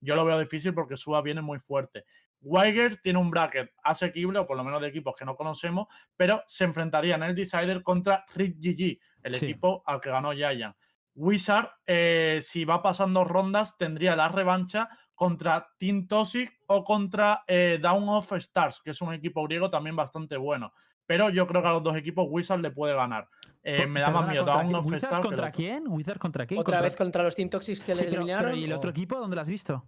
yo lo veo difícil porque Suba viene muy fuerte. Weiger tiene un bracket asequible, o por lo menos de equipos que no conocemos, pero se enfrentaría en el Decider contra Rick GG, el Sí. equipo al que ganó Giant. Wizard, eh, si va pasando rondas, tendría la revancha contra Team Toxic o contra eh, Down of Stars, que es un equipo griego también bastante bueno. Pero yo creo que a los dos equipos Wizard le puede ganar. Eh, me da más miedo ¿contra Down of ¿Wizards Stars. contra quién? ¿Wizards contra quién? Otra Contra- vez contra los Team Toxics que Sí, les pero- pero eliminaron. ¿Y el otro equipo dónde lo has visto?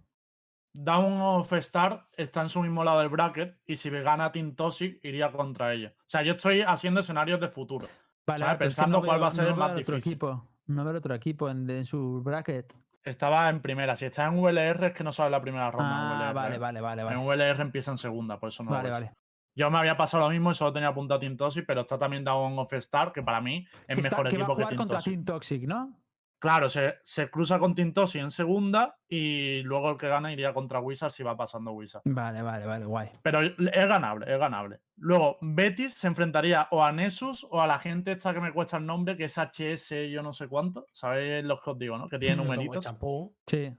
Down of Star está en su mismo lado del bracket y si gana Team Toxic iría contra ellos. O sea, yo estoy haciendo escenarios de futuro. Vale, ¿Sabes? Pensando no cuál veo- va a ser no el más difícil. equipo. No veo otro equipo en, en su bracket. Estaba en primera. Si está en VLR es que no sabe la primera ronda. en Ah, VLR, vale, ¿eh? vale, vale, En vale. VLR empieza en segunda, por eso no lo Vale, ves. vale. Yo me había pasado lo mismo y solo tenía apuntado a Team Toxic, pero está también Down of Star, que para mí es Que, está- mejor que va a equipo que jugar Team contra Toxic. Team Toxic, ¿no? Claro, se, se cruza con Toxic en segunda y luego el que gana iría contra Wizard si va pasando Wizard. Vale, vale, vale, guay. Pero es ganable, es ganable. Luego, Betis se enfrentaría o a Nessus o a la gente esta que me cuesta el nombre, que es HS, yo no sé cuánto. ¿Sabéis los que os digo, no? Que tiene [LAUGHS] como el numeritos. champú. Sí.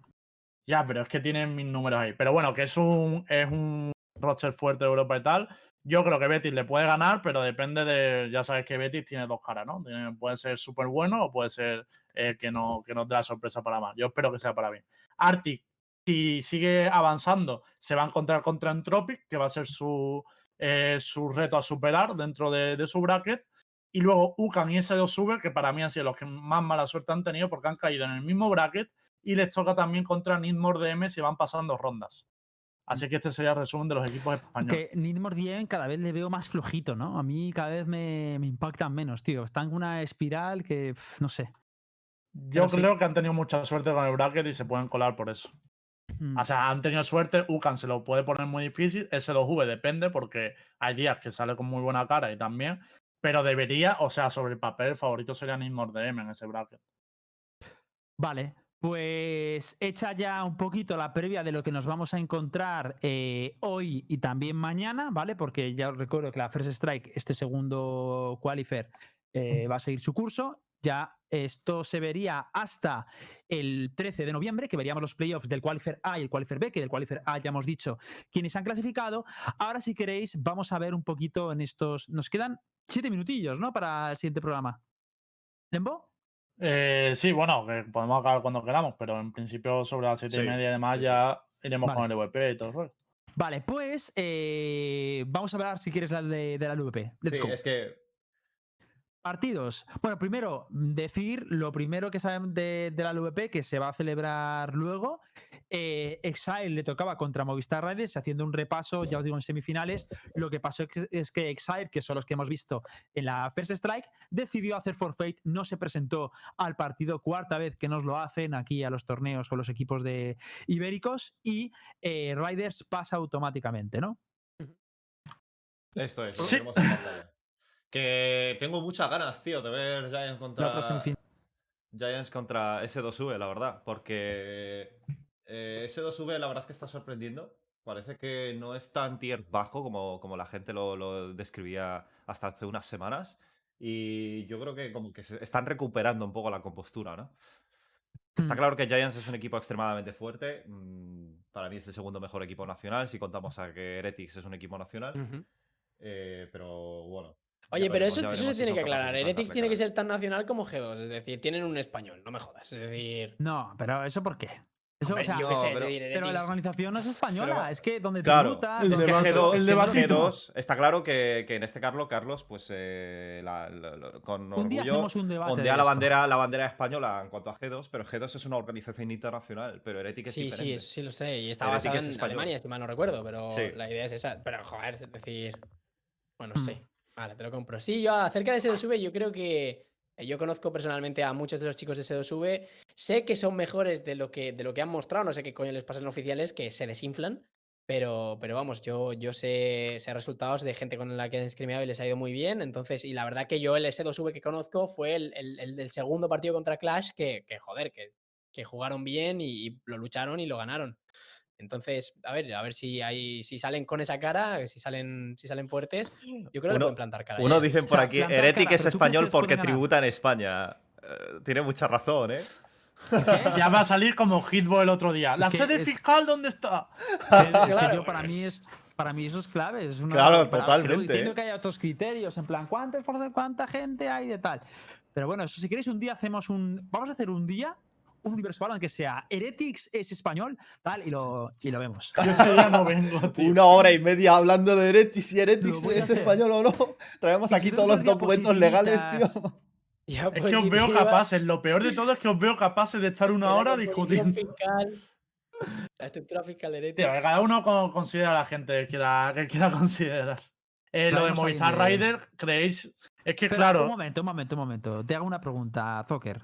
Ya, pero es que tienen mis números ahí. Pero bueno, que es un, es un roster fuerte de Europa y tal. Yo creo que Betis le puede ganar, pero depende de. Ya sabes que Betis tiene dos caras, ¿no? Puede ser súper bueno o puede ser eh, que, no, que no te da sorpresa para mal. Yo espero que sea para bien. Arctic, si sigue avanzando, se va a encontrar contra Entropic, que va a ser su, eh, su reto a superar dentro de, su bracket. Y luego Ucan y S2 Sube, que para mí han sido los que más mala suerte han tenido porque han caído en el mismo bracket y les toca también contra Nidmore DM si van pasando rondas. Así que este sería el resumen de los equipos españoles. Que Nidmore Diem cada vez le veo más flojito, ¿no? A mí cada vez me, me impactan menos, tío. Están en una espiral que, no sé. Yo pero sí. creo que han tenido mucha suerte con el bracket y se pueden colar por eso. Mm. O sea, han tenido suerte, Ucan se lo puede poner muy difícil, S2V depende porque hay días que sale con muy buena cara y también, pero debería, o sea, sobre el papel el favorito sería Nidmore DM en ese bracket. Vale, pues hecha ya un poquito la previa de lo que nos vamos a encontrar eh, hoy y también mañana, ¿vale? Porque ya os recuerdo que la First Strike, este segundo qualifier, eh, va a seguir su curso. Ya esto se vería hasta el 13 de noviembre, que veríamos los playoffs del qualifier A y el qualifier B, que del qualifier A ya hemos dicho quiénes han clasificado. Ahora, si queréis, vamos a ver un poquito en estos. Nos quedan siete minutillos, ¿no? Para el siguiente programa. ¿Dembo? Eh, sí, bueno, que podemos acabar cuando queramos, pero en principio sobre las siete Sí, y media y demás sí, sí. ya iremos Vale. con el EVP y todo eso. Vale, pues eh, vamos a hablar si quieres la de, de la LVP. Let's Sí, go. es que Partidos. Bueno, primero, decir lo primero que saben de, de la LVP, que se va a celebrar luego. Eh, Exile le tocaba contra Movistar Riders, haciendo un repaso, ya os digo, en semifinales. Lo que pasó es, es que Exile, que son los que hemos visto en la First Strike, decidió hacer forfeit, no se presentó al partido, cuarta vez que nos lo hacen aquí a los torneos con los equipos de ibéricos, y eh, Riders pasa automáticamente, ¿no? Esto es. lo Sí. Que tengo muchas ganas, tío, de ver Giants contra. Giants contra S2V, la verdad. Porque eh, S2V, la verdad es que está sorprendiendo. Parece que no es tan tier bajo como, como la gente lo, lo describía hasta hace unas semanas. Y yo creo que como que se están recuperando un poco la compostura, ¿no? Está Mm. claro que Giants es un equipo extremadamente fuerte. mm, Para mí es el segundo mejor equipo nacional, si contamos a que Heretics es un equipo nacional. Eh, pero bueno. Ya Oye, pero veremos, eso, eso se si tiene que aclarar. Heretics tiene que ser tan nacional como G2, es decir, tienen un español, no me jodas. Es decir, No, pero ¿eso por qué? Eso, hombre, o sea, yo qué sé, es pero- decir, pero la organización no es española, Pero- es que donde Claro, tributa, el Es que debate- G2, el debatito. G2 está claro que, que en este Carlos, Carlos, pues eh, la- la- la- con un día orgullo hacemos un debate. ondea de la bandera, la bandera española en cuanto a G2, pero G2 es una organización internacional, pero Heretics es Sí, sí, diferente. eso sí lo sé. Y está Heretics basada es en español. Alemania, si mal no recuerdo, pero Sí. la idea es esa. Pero joder, es decir. Bueno, Mm. sí. Vale, te lo compro. Sí, yo acerca de S2V, yo creo que. eh, Yo conozco personalmente a muchos de los chicos de S2V. Sé que son mejores de lo que, de lo que han mostrado. No sé qué coño les pasa en oficiales, que se desinflan. Pero, pero vamos, yo, yo sé, sé resultados de gente con la que han screameado y les ha ido muy bien. Entonces, y la verdad que yo el S2V que conozco fue el, el- el del segundo partido contra Clash, que, que joder, que, que jugaron bien y lo lucharon y lo ganaron. Entonces, a ver, a ver si hay, si salen con esa cara, si salen, si salen fuertes, yo creo que le Uno- pueden plantar cara. a Uno Giants. dicen por sea, aquí, Heretic cara, es pero ¿tú español porque tributa en España. Eh, tiene mucha razón, ¿eh? Ya va a salir como Hitbo el otro día. ¿La que sede es- fiscal dónde está? Es que Claro, yo, para mí es para mí eso es clave. Es una, Claro, para- totalmente, Entiendo ¿eh? que hay otros criterios, en plan, ¿cuántos por ciento- ¿cuánta gente hay de tal? Pero bueno, eso, si queréis un día hacemos un. Vamos a hacer un día, un universo en que sea Heretics es español, tal, y lo, y lo vemos. Yo ese día no vengo, [LAUGHS] tío. Una hora y media hablando de Heretics Lo Heretics es hacer. español o no. Traemos Y aquí si todos los documentos legales, tío. Ya, Es que os veo capaces. Lo peor de todo es que os veo capaces de estar una hora discutiendo. fiscal, la estructura fiscal de Tío, cada uno co- considera a la gente que quiera, que quiera [LAUGHS] considerar. Eh, lo de Movistar Rider, ¿creéis? Es que claro. Un momento, un momento, un momento. Te hago una pregunta, Zocker.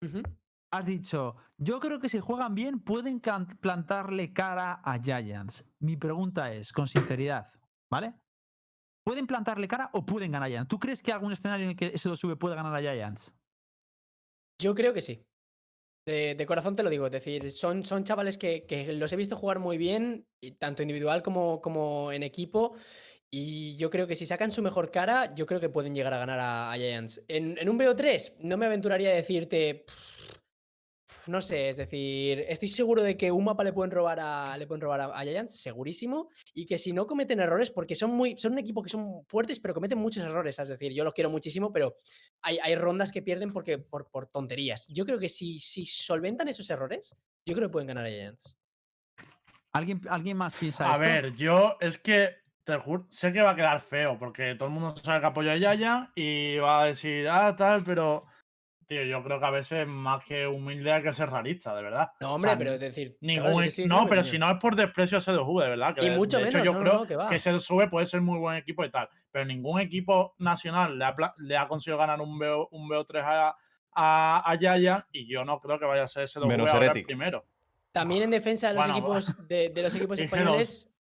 Ujú. Has dicho, yo creo que si juegan bien pueden plantarle cara a Giants. Mi pregunta es, con sinceridad, ¿vale? ¿Pueden plantarle cara o pueden ganar a Giants? ¿Tú crees que algún escenario en el que S2V puede ganar a Giants? Yo creo que sí. De, corazón te lo digo, es decir, son, son chavales que, los he visto jugar muy bien, tanto individual como, como en equipo, y yo creo que si sacan su mejor cara, yo creo que pueden llegar a ganar a, Giants. En, un BO3 no me aventuraría a decirte, no sé, es decir, estoy seguro de que un mapa le pueden robar a, le pueden robar a, a Giants, segurísimo, y que si no cometen errores, porque son, muy, son un equipo que son fuertes, pero cometen muchos errores, es decir, yo los quiero muchísimo, pero hay, hay rondas que pierden porque, por, por tonterías. Yo creo que si, si solventan esos errores, yo creo que pueden ganar a Giants. ¿Alguien, ¿alguien más piensa A esto? ver, yo es que te juro, sé que va a quedar feo, porque todo el mundo sabe que apoya a Yaya y va a decir, ah, tal, pero. Tío, yo creo que a veces más que humilde hay que ser realista, de verdad. No, O hombre, sea, pero es decir. Ningún claro, e- no, pero si no es por desprecio a S2V, de verdad. Que Y de- mucho de hecho, menos, yo no, creo no, que va. que S2V puede ser muy buen equipo y tal. Pero ningún equipo nacional le ha, le ha conseguido ganar un, BO, un BO3 a, a, a Yaya y yo no creo que vaya a ser S2V Menos ahora el primero. También en defensa de los Bueno, equipos de, de los equipos [LAUGHS] Y G2. españoles,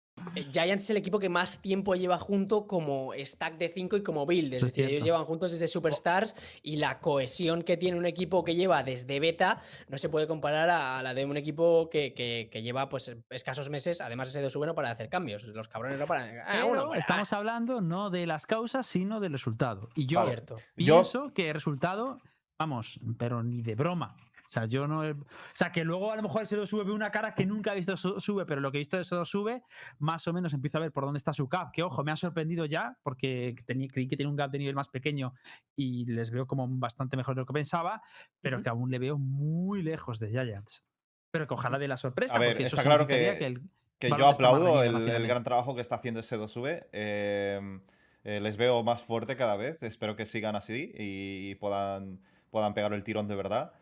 Giants es el equipo que más tiempo lleva junto como stack de 5 y como build. Es decir, ellos llevan juntos desde Superstars y la cohesión que tiene un equipo que lleva desde beta no se puede comparar a, la de un equipo que, que- que lleva pues escasos meses, además ese de su bueno para hacer cambios. Los cabrones no para. Ah, bueno, estamos hablando no de las causas, sino del resultado. Y. Yo- pienso que el resultado, vamos, pero ni de broma. O sea, yo no. he- O sea, que luego a lo mejor ese 2 sube una cara que nunca he visto su- sube, pero lo que he visto de ese 2 sube, más o menos empiezo a ver por dónde está su cap. Que ojo, me ha sorprendido ya, porque tenía, creí que tenía un gap de nivel más pequeño y les veo como bastante mejor de lo que pensaba, pero Ujú. que aún le veo muy lejos de Giants. Pero que ojalá de la sorpresa. A ver, porque eso está claro significaría que- el- Que yo aplaudo el, el gran trabajo que está haciendo ese 2V. eh, Eh, les veo más fuerte cada vez. Espero que sigan así y puedan, puedan pegar el tirón de verdad.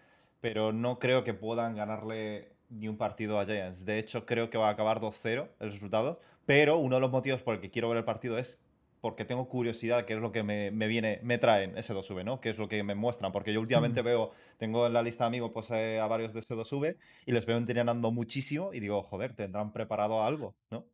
Pero no creo que puedan ganarle ni un partido a Giants. De hecho, creo que va a acabar 2-0 el resultado. Pero uno de los motivos por el que quiero ver el partido es porque tengo curiosidad, qué es lo que me, me viene, me traen ese 2V, ¿no? ¿Qué es lo que me muestran? Porque yo últimamente veo, tengo en la lista de amigos pues, eh, a varios de ese 2V y les veo entrenando muchísimo y digo, joder, tendrán preparado algo, ¿no?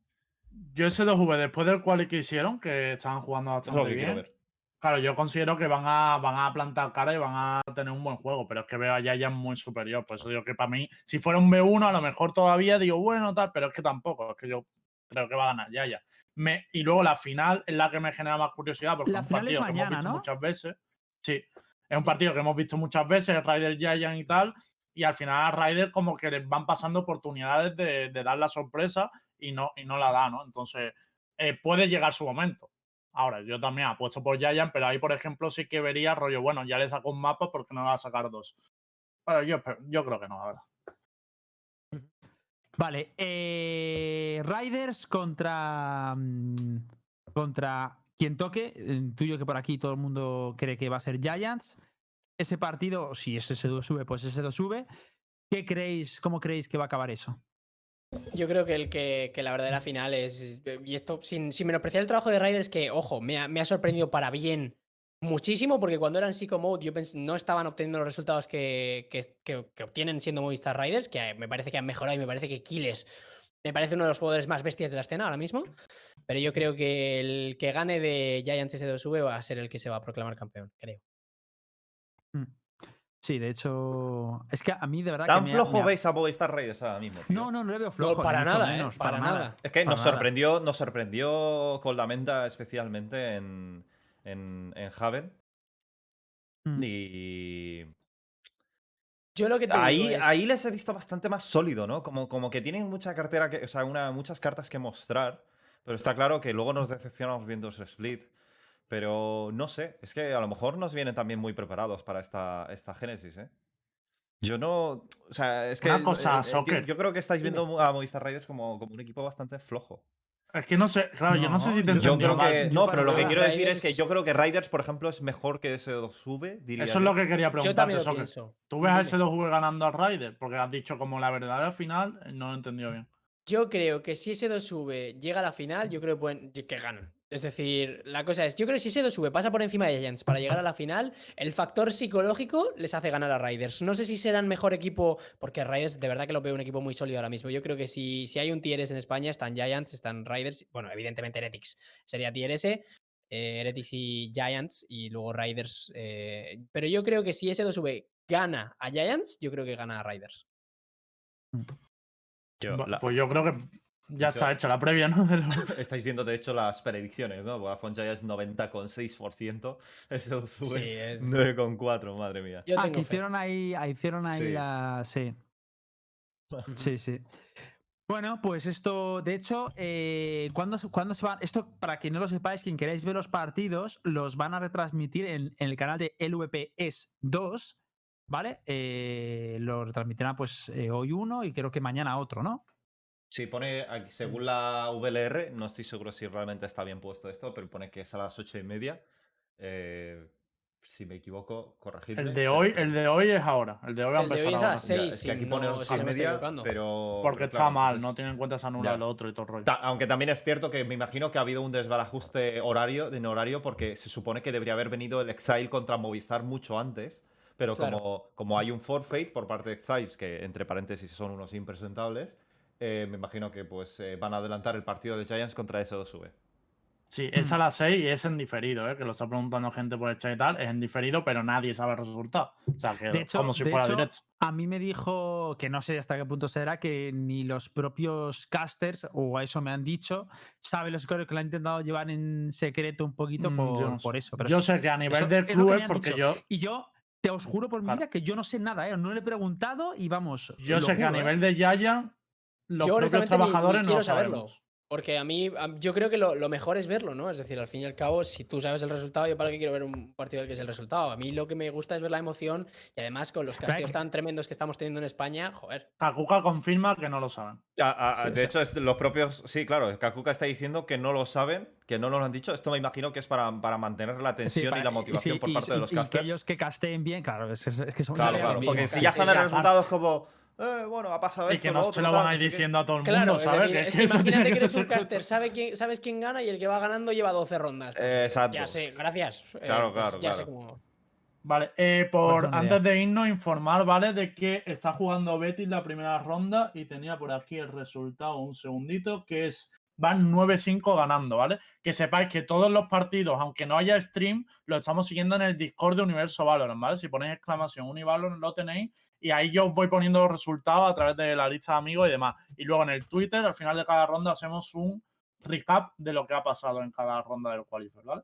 Yo ese 2V, después del cual que hicieron, que estaban jugando Eso es lo bastante que quiero bien. ver. Claro, yo considero que van a, van a plantar cara y van a tener un buen juego, pero es que veo a Giants muy superior. Por eso digo que para mí, si fuera un B1, a lo mejor todavía digo, bueno, tal, pero es que tampoco, es que yo creo que va a ganar Giants. Me, y luego la final es la que me genera más curiosidad, porque La es un final es partido que mañana, hemos visto ¿no? muchas veces. Sí, es un partido que hemos visto muchas veces, Ryder Giants y tal, y al final a Ryder como que les van pasando oportunidades de, de dar la sorpresa y no, y no la da, ¿no? Entonces, eh, puede llegar su momento. Ahora, yo también apuesto por Giant, pero ahí, por ejemplo, sí que vería rollo, bueno, ya le saco un mapa porque no va a sacar dos. Pero yo, yo creo que no, la verdad. Vale, eh, Riders contra. mm, contra quien toque. Intuyo que por aquí todo el mundo cree que va a ser Giants. Ese partido, si ese se sube, pues ese sube. ¿Qué creéis? ¿Cómo creéis que va a acabar eso? Yo creo que el que, que la verdadera final es. Y esto, sin, sin menospreciar el trabajo de Raiders, que, ojo, me ha, me ha sorprendido para bien muchísimo, porque cuando eran Psycho Mode, no estaban obteniendo los resultados que, que- que- obtienen siendo Movistar Riders, que me parece que han mejorado y me parece que Kiles me parece uno de los jugadores más bestias de la escena ahora mismo. Pero yo creo que el que gane de Giants S2V va a ser el que se va a proclamar campeón, creo. Sí, de hecho. Es que a mí de verdad ¿Tan que. me ha- flojo me ha- veis a Movistar Raiders ahora mismo? tío? No, no, no le veo flojo. ni para nada, ¿eh? menos, Para nada. Es que para nos nada. sorprendió, nos sorprendió Coldamenta especialmente en, en, en Haven. Mm. Y Yo lo que te ahí, digo es- ahí les he visto bastante más sólido, ¿no? Como, como que tienen mucha cartera, que, o sea, una, muchas cartas que mostrar. Pero está claro que luego nos decepcionamos viendo ese split. Pero no sé, es que a lo mejor nos vienen también muy preparados para esta, esta Génesis, ¿eh? Yo no. O sea, es que. Una cosa, eh, Soccer. yo creo que estáis viendo a Movistar Raiders como, como un equipo bastante flojo. Es que no sé, claro, yo no sé si te yo- Yo creo que. yo No, pero lo que quiero decir es que yo creo que Raiders, por ejemplo, es mejor que ese 2V, diría Eso es yo. lo que quería Yo preguntarte, también lo Soccer. pienso. ¿Tú ves a Dime. ese 2V ganando a Ryder? Porque has dicho como la verdadera final, no lo he entendido bien. Yo creo que si ese 2V llega a la final, yo creo que, pueden- que ganan. Es decir, la cosa es, yo creo que si ese 2V pasa por encima de Giants para llegar a la final, el factor psicológico les hace ganar a Riders. No sé si serán mejor equipo, porque Riders de verdad que lo veo un equipo muy sólido ahora mismo. Yo creo que si, si hay un tier S en España, están Giants, están Riders, bueno, evidentemente Heretics sería tier S, eh, Heretics y Giants, y luego Riders. eh, pero yo creo que si ese 2V gana a Giants, yo creo que gana a Riders. Yo- la- Pues yo creo que ya está hecha la previa, ¿no? [LAUGHS] [LAUGHS] Estáis viendo, de hecho, las predicciones, ¿no? Vodafone Giants 90,6%. Ese 2V Sí, es- 9,4%, madre mía. Yo Ah, que hicieron ahí, ah, hicieron ahí Sí. la. Sí. [LAUGHS] Sí, sí. Bueno, pues esto, de hecho, eh, ¿cuándo, se- cuándo se van? Esto, para que no lo sepáis, quien queráis ver los partidos, los van a retransmitir en, en el canal de LVPS 2, ¿vale? Eh, lo retransmitirán pues eh, hoy uno y creo que mañana otro, ¿no? Sí, pone, aquí, según la VLR, no estoy seguro si realmente está bien puesto esto, pero pone que es a las ocho y media. Eh, si me equivoco, corregidme. El de hoy, el de hoy es ahora. El de hoy va a El de empezar hoy es a ahora. las Ya, seis, es que aquí pone no- ocho si y media, pero... Porque pero está claro, mal, entonces- no tiene en cuenta se anula ya. lo otro y todo el rollo. Ta- Aunque también es cierto que me imagino que ha habido un desbarajuste horario, en horario porque se supone que debería haber venido el Exile contra Movistar mucho antes, pero Claro. como, como hay un forfeit por parte de Exiles, que entre paréntesis son unos impresentables, eh, me imagino que pues eh, van a adelantar el partido de Giants contra S2V. Sí, es a las 6 y es en diferido, ¿eh? que lo está preguntando gente por el chat y tal. Es en diferido, pero nadie sabe el resultado. O sea, que De hecho, como si de fuera hecho, directo. A mí me dijo que no sé hasta qué punto será que ni los propios casters, o a eso me han dicho, saben los que lo han intentado llevar en secreto un poquito Mm, por, yo no sé. por eso. pero Yo eso- sé que a nivel eso de es porque dicho. yo, Y yo te os juro por mi Claro. vida que yo no sé nada, ¿eh? No le he preguntado y vamos. yo sé que a ¿eh? nivel de Yaya, los Yo propios honestamente ni- ni trabajadores no lo saberlo. sabemos. Porque a mí, a- yo creo que lo, lo mejor es verlo, ¿no? Es decir, al fin y al cabo, si tú sabes el resultado, yo para qué quiero ver un partido del que es el resultado. A mí lo que me gusta es ver la emoción y además con los que- tan tremendos que estamos teniendo en España, joder. Kakuka confirma que no lo saben. A- a- Sí, o de hecho, es los propios. Sí, claro, Kakuka está diciendo que no lo saben, que no nos lo han dicho. Esto me imagino que es para, para mantener la Sí, tensión para- y la motivación por y- parte de los y, y que casters. ellos que casteen bien, claro, es, es- es que son Claro, Claro, Porque si ya salen ya, resultados como. Eh, bueno, ha pasado Y esto. que lo no otro, se lo van a ir diciendo a todo el mundo, Claro, es, ¿sabes? decir, es que eso tiene imagínate que eres un caster, sabe quién, sabes quién gana y el que va ganando lleva 12 rondas. Pues, Eh, exacto. Ya sé, gracias. eh, Claro, pues claro, Ya sé cómo. Vale, eh, por antes de irnos, informar, ¿vale? De que está jugando Betis la primera ronda y tenía por aquí el resultado, un segundito, que es. Van 9-5 ganando, ¿vale? Que sepáis que todos los partidos, aunque no haya stream, lo estamos siguiendo en el Discord de Universo Valorant, ¿vale? Si ponéis exclamación Univalorant lo tenéis y ahí yo os voy poniendo los resultados a través de la lista de amigos y demás. Y luego en el Twitter, al final de cada ronda, hacemos un recap de lo que ha pasado en cada ronda del Qualifier, ¿vale?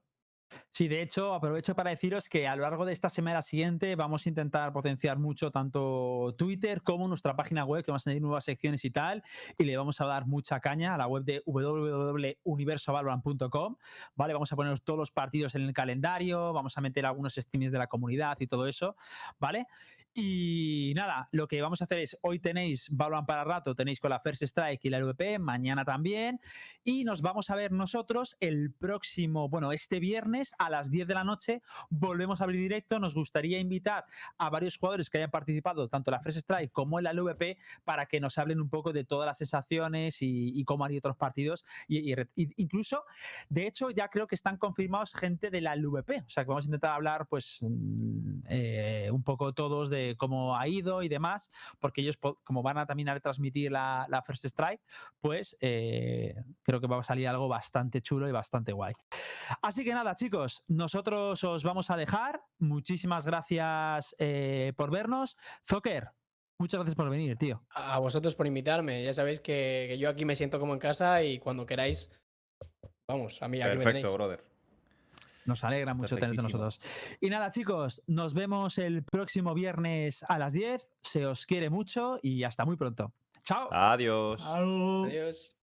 Sí, de hecho, aprovecho para deciros que a lo largo de esta semana siguiente vamos a intentar potenciar mucho tanto Twitter como nuestra página web, que vamos a añadir nuevas secciones y tal, y le vamos a dar mucha caña a la web de www.universovalorant.com, ¿vale? Vamos a poner todos los partidos en el calendario, vamos a meter algunos streams de la comunidad y todo eso, ¿vale? Y nada, lo que vamos a hacer es, hoy tenéis Valorant para rato, tenéis con la First Strike y la LVP, mañana también, y nos vamos a ver nosotros el próximo, bueno, este viernes a las 10 de la noche volvemos a abrir directo. Nos gustaría invitar a varios jugadores que hayan participado tanto en la Fresh Strike como en la LVP para que nos hablen un poco de todas las sensaciones y, cómo han ido otros partidos. Y incluso, de hecho, ya creo que están confirmados gente de la LVP. O sea, que vamos a intentar hablar, pues, mm, eh, un poco todos de cómo ha ido y demás, porque ellos, como van a también a retransmitir la, la First Strike, pues eh, creo que va a salir algo bastante chulo y bastante guay. Así que nada, chicos, nosotros os vamos a dejar. Muchísimas gracias eh, por vernos. Zocker, muchas gracias por venir, tío. A vosotros por invitarme. Ya sabéis que, que yo aquí me siento como en casa y cuando queráis, vamos, a mí aquí me Perfecto, tenéis. brother. Nos alegra mucho tenerte nosotros. Y nada, chicos, nos vemos el próximo viernes a las 10. Se os quiere mucho y hasta muy pronto. Chao. Adiós. Adiós.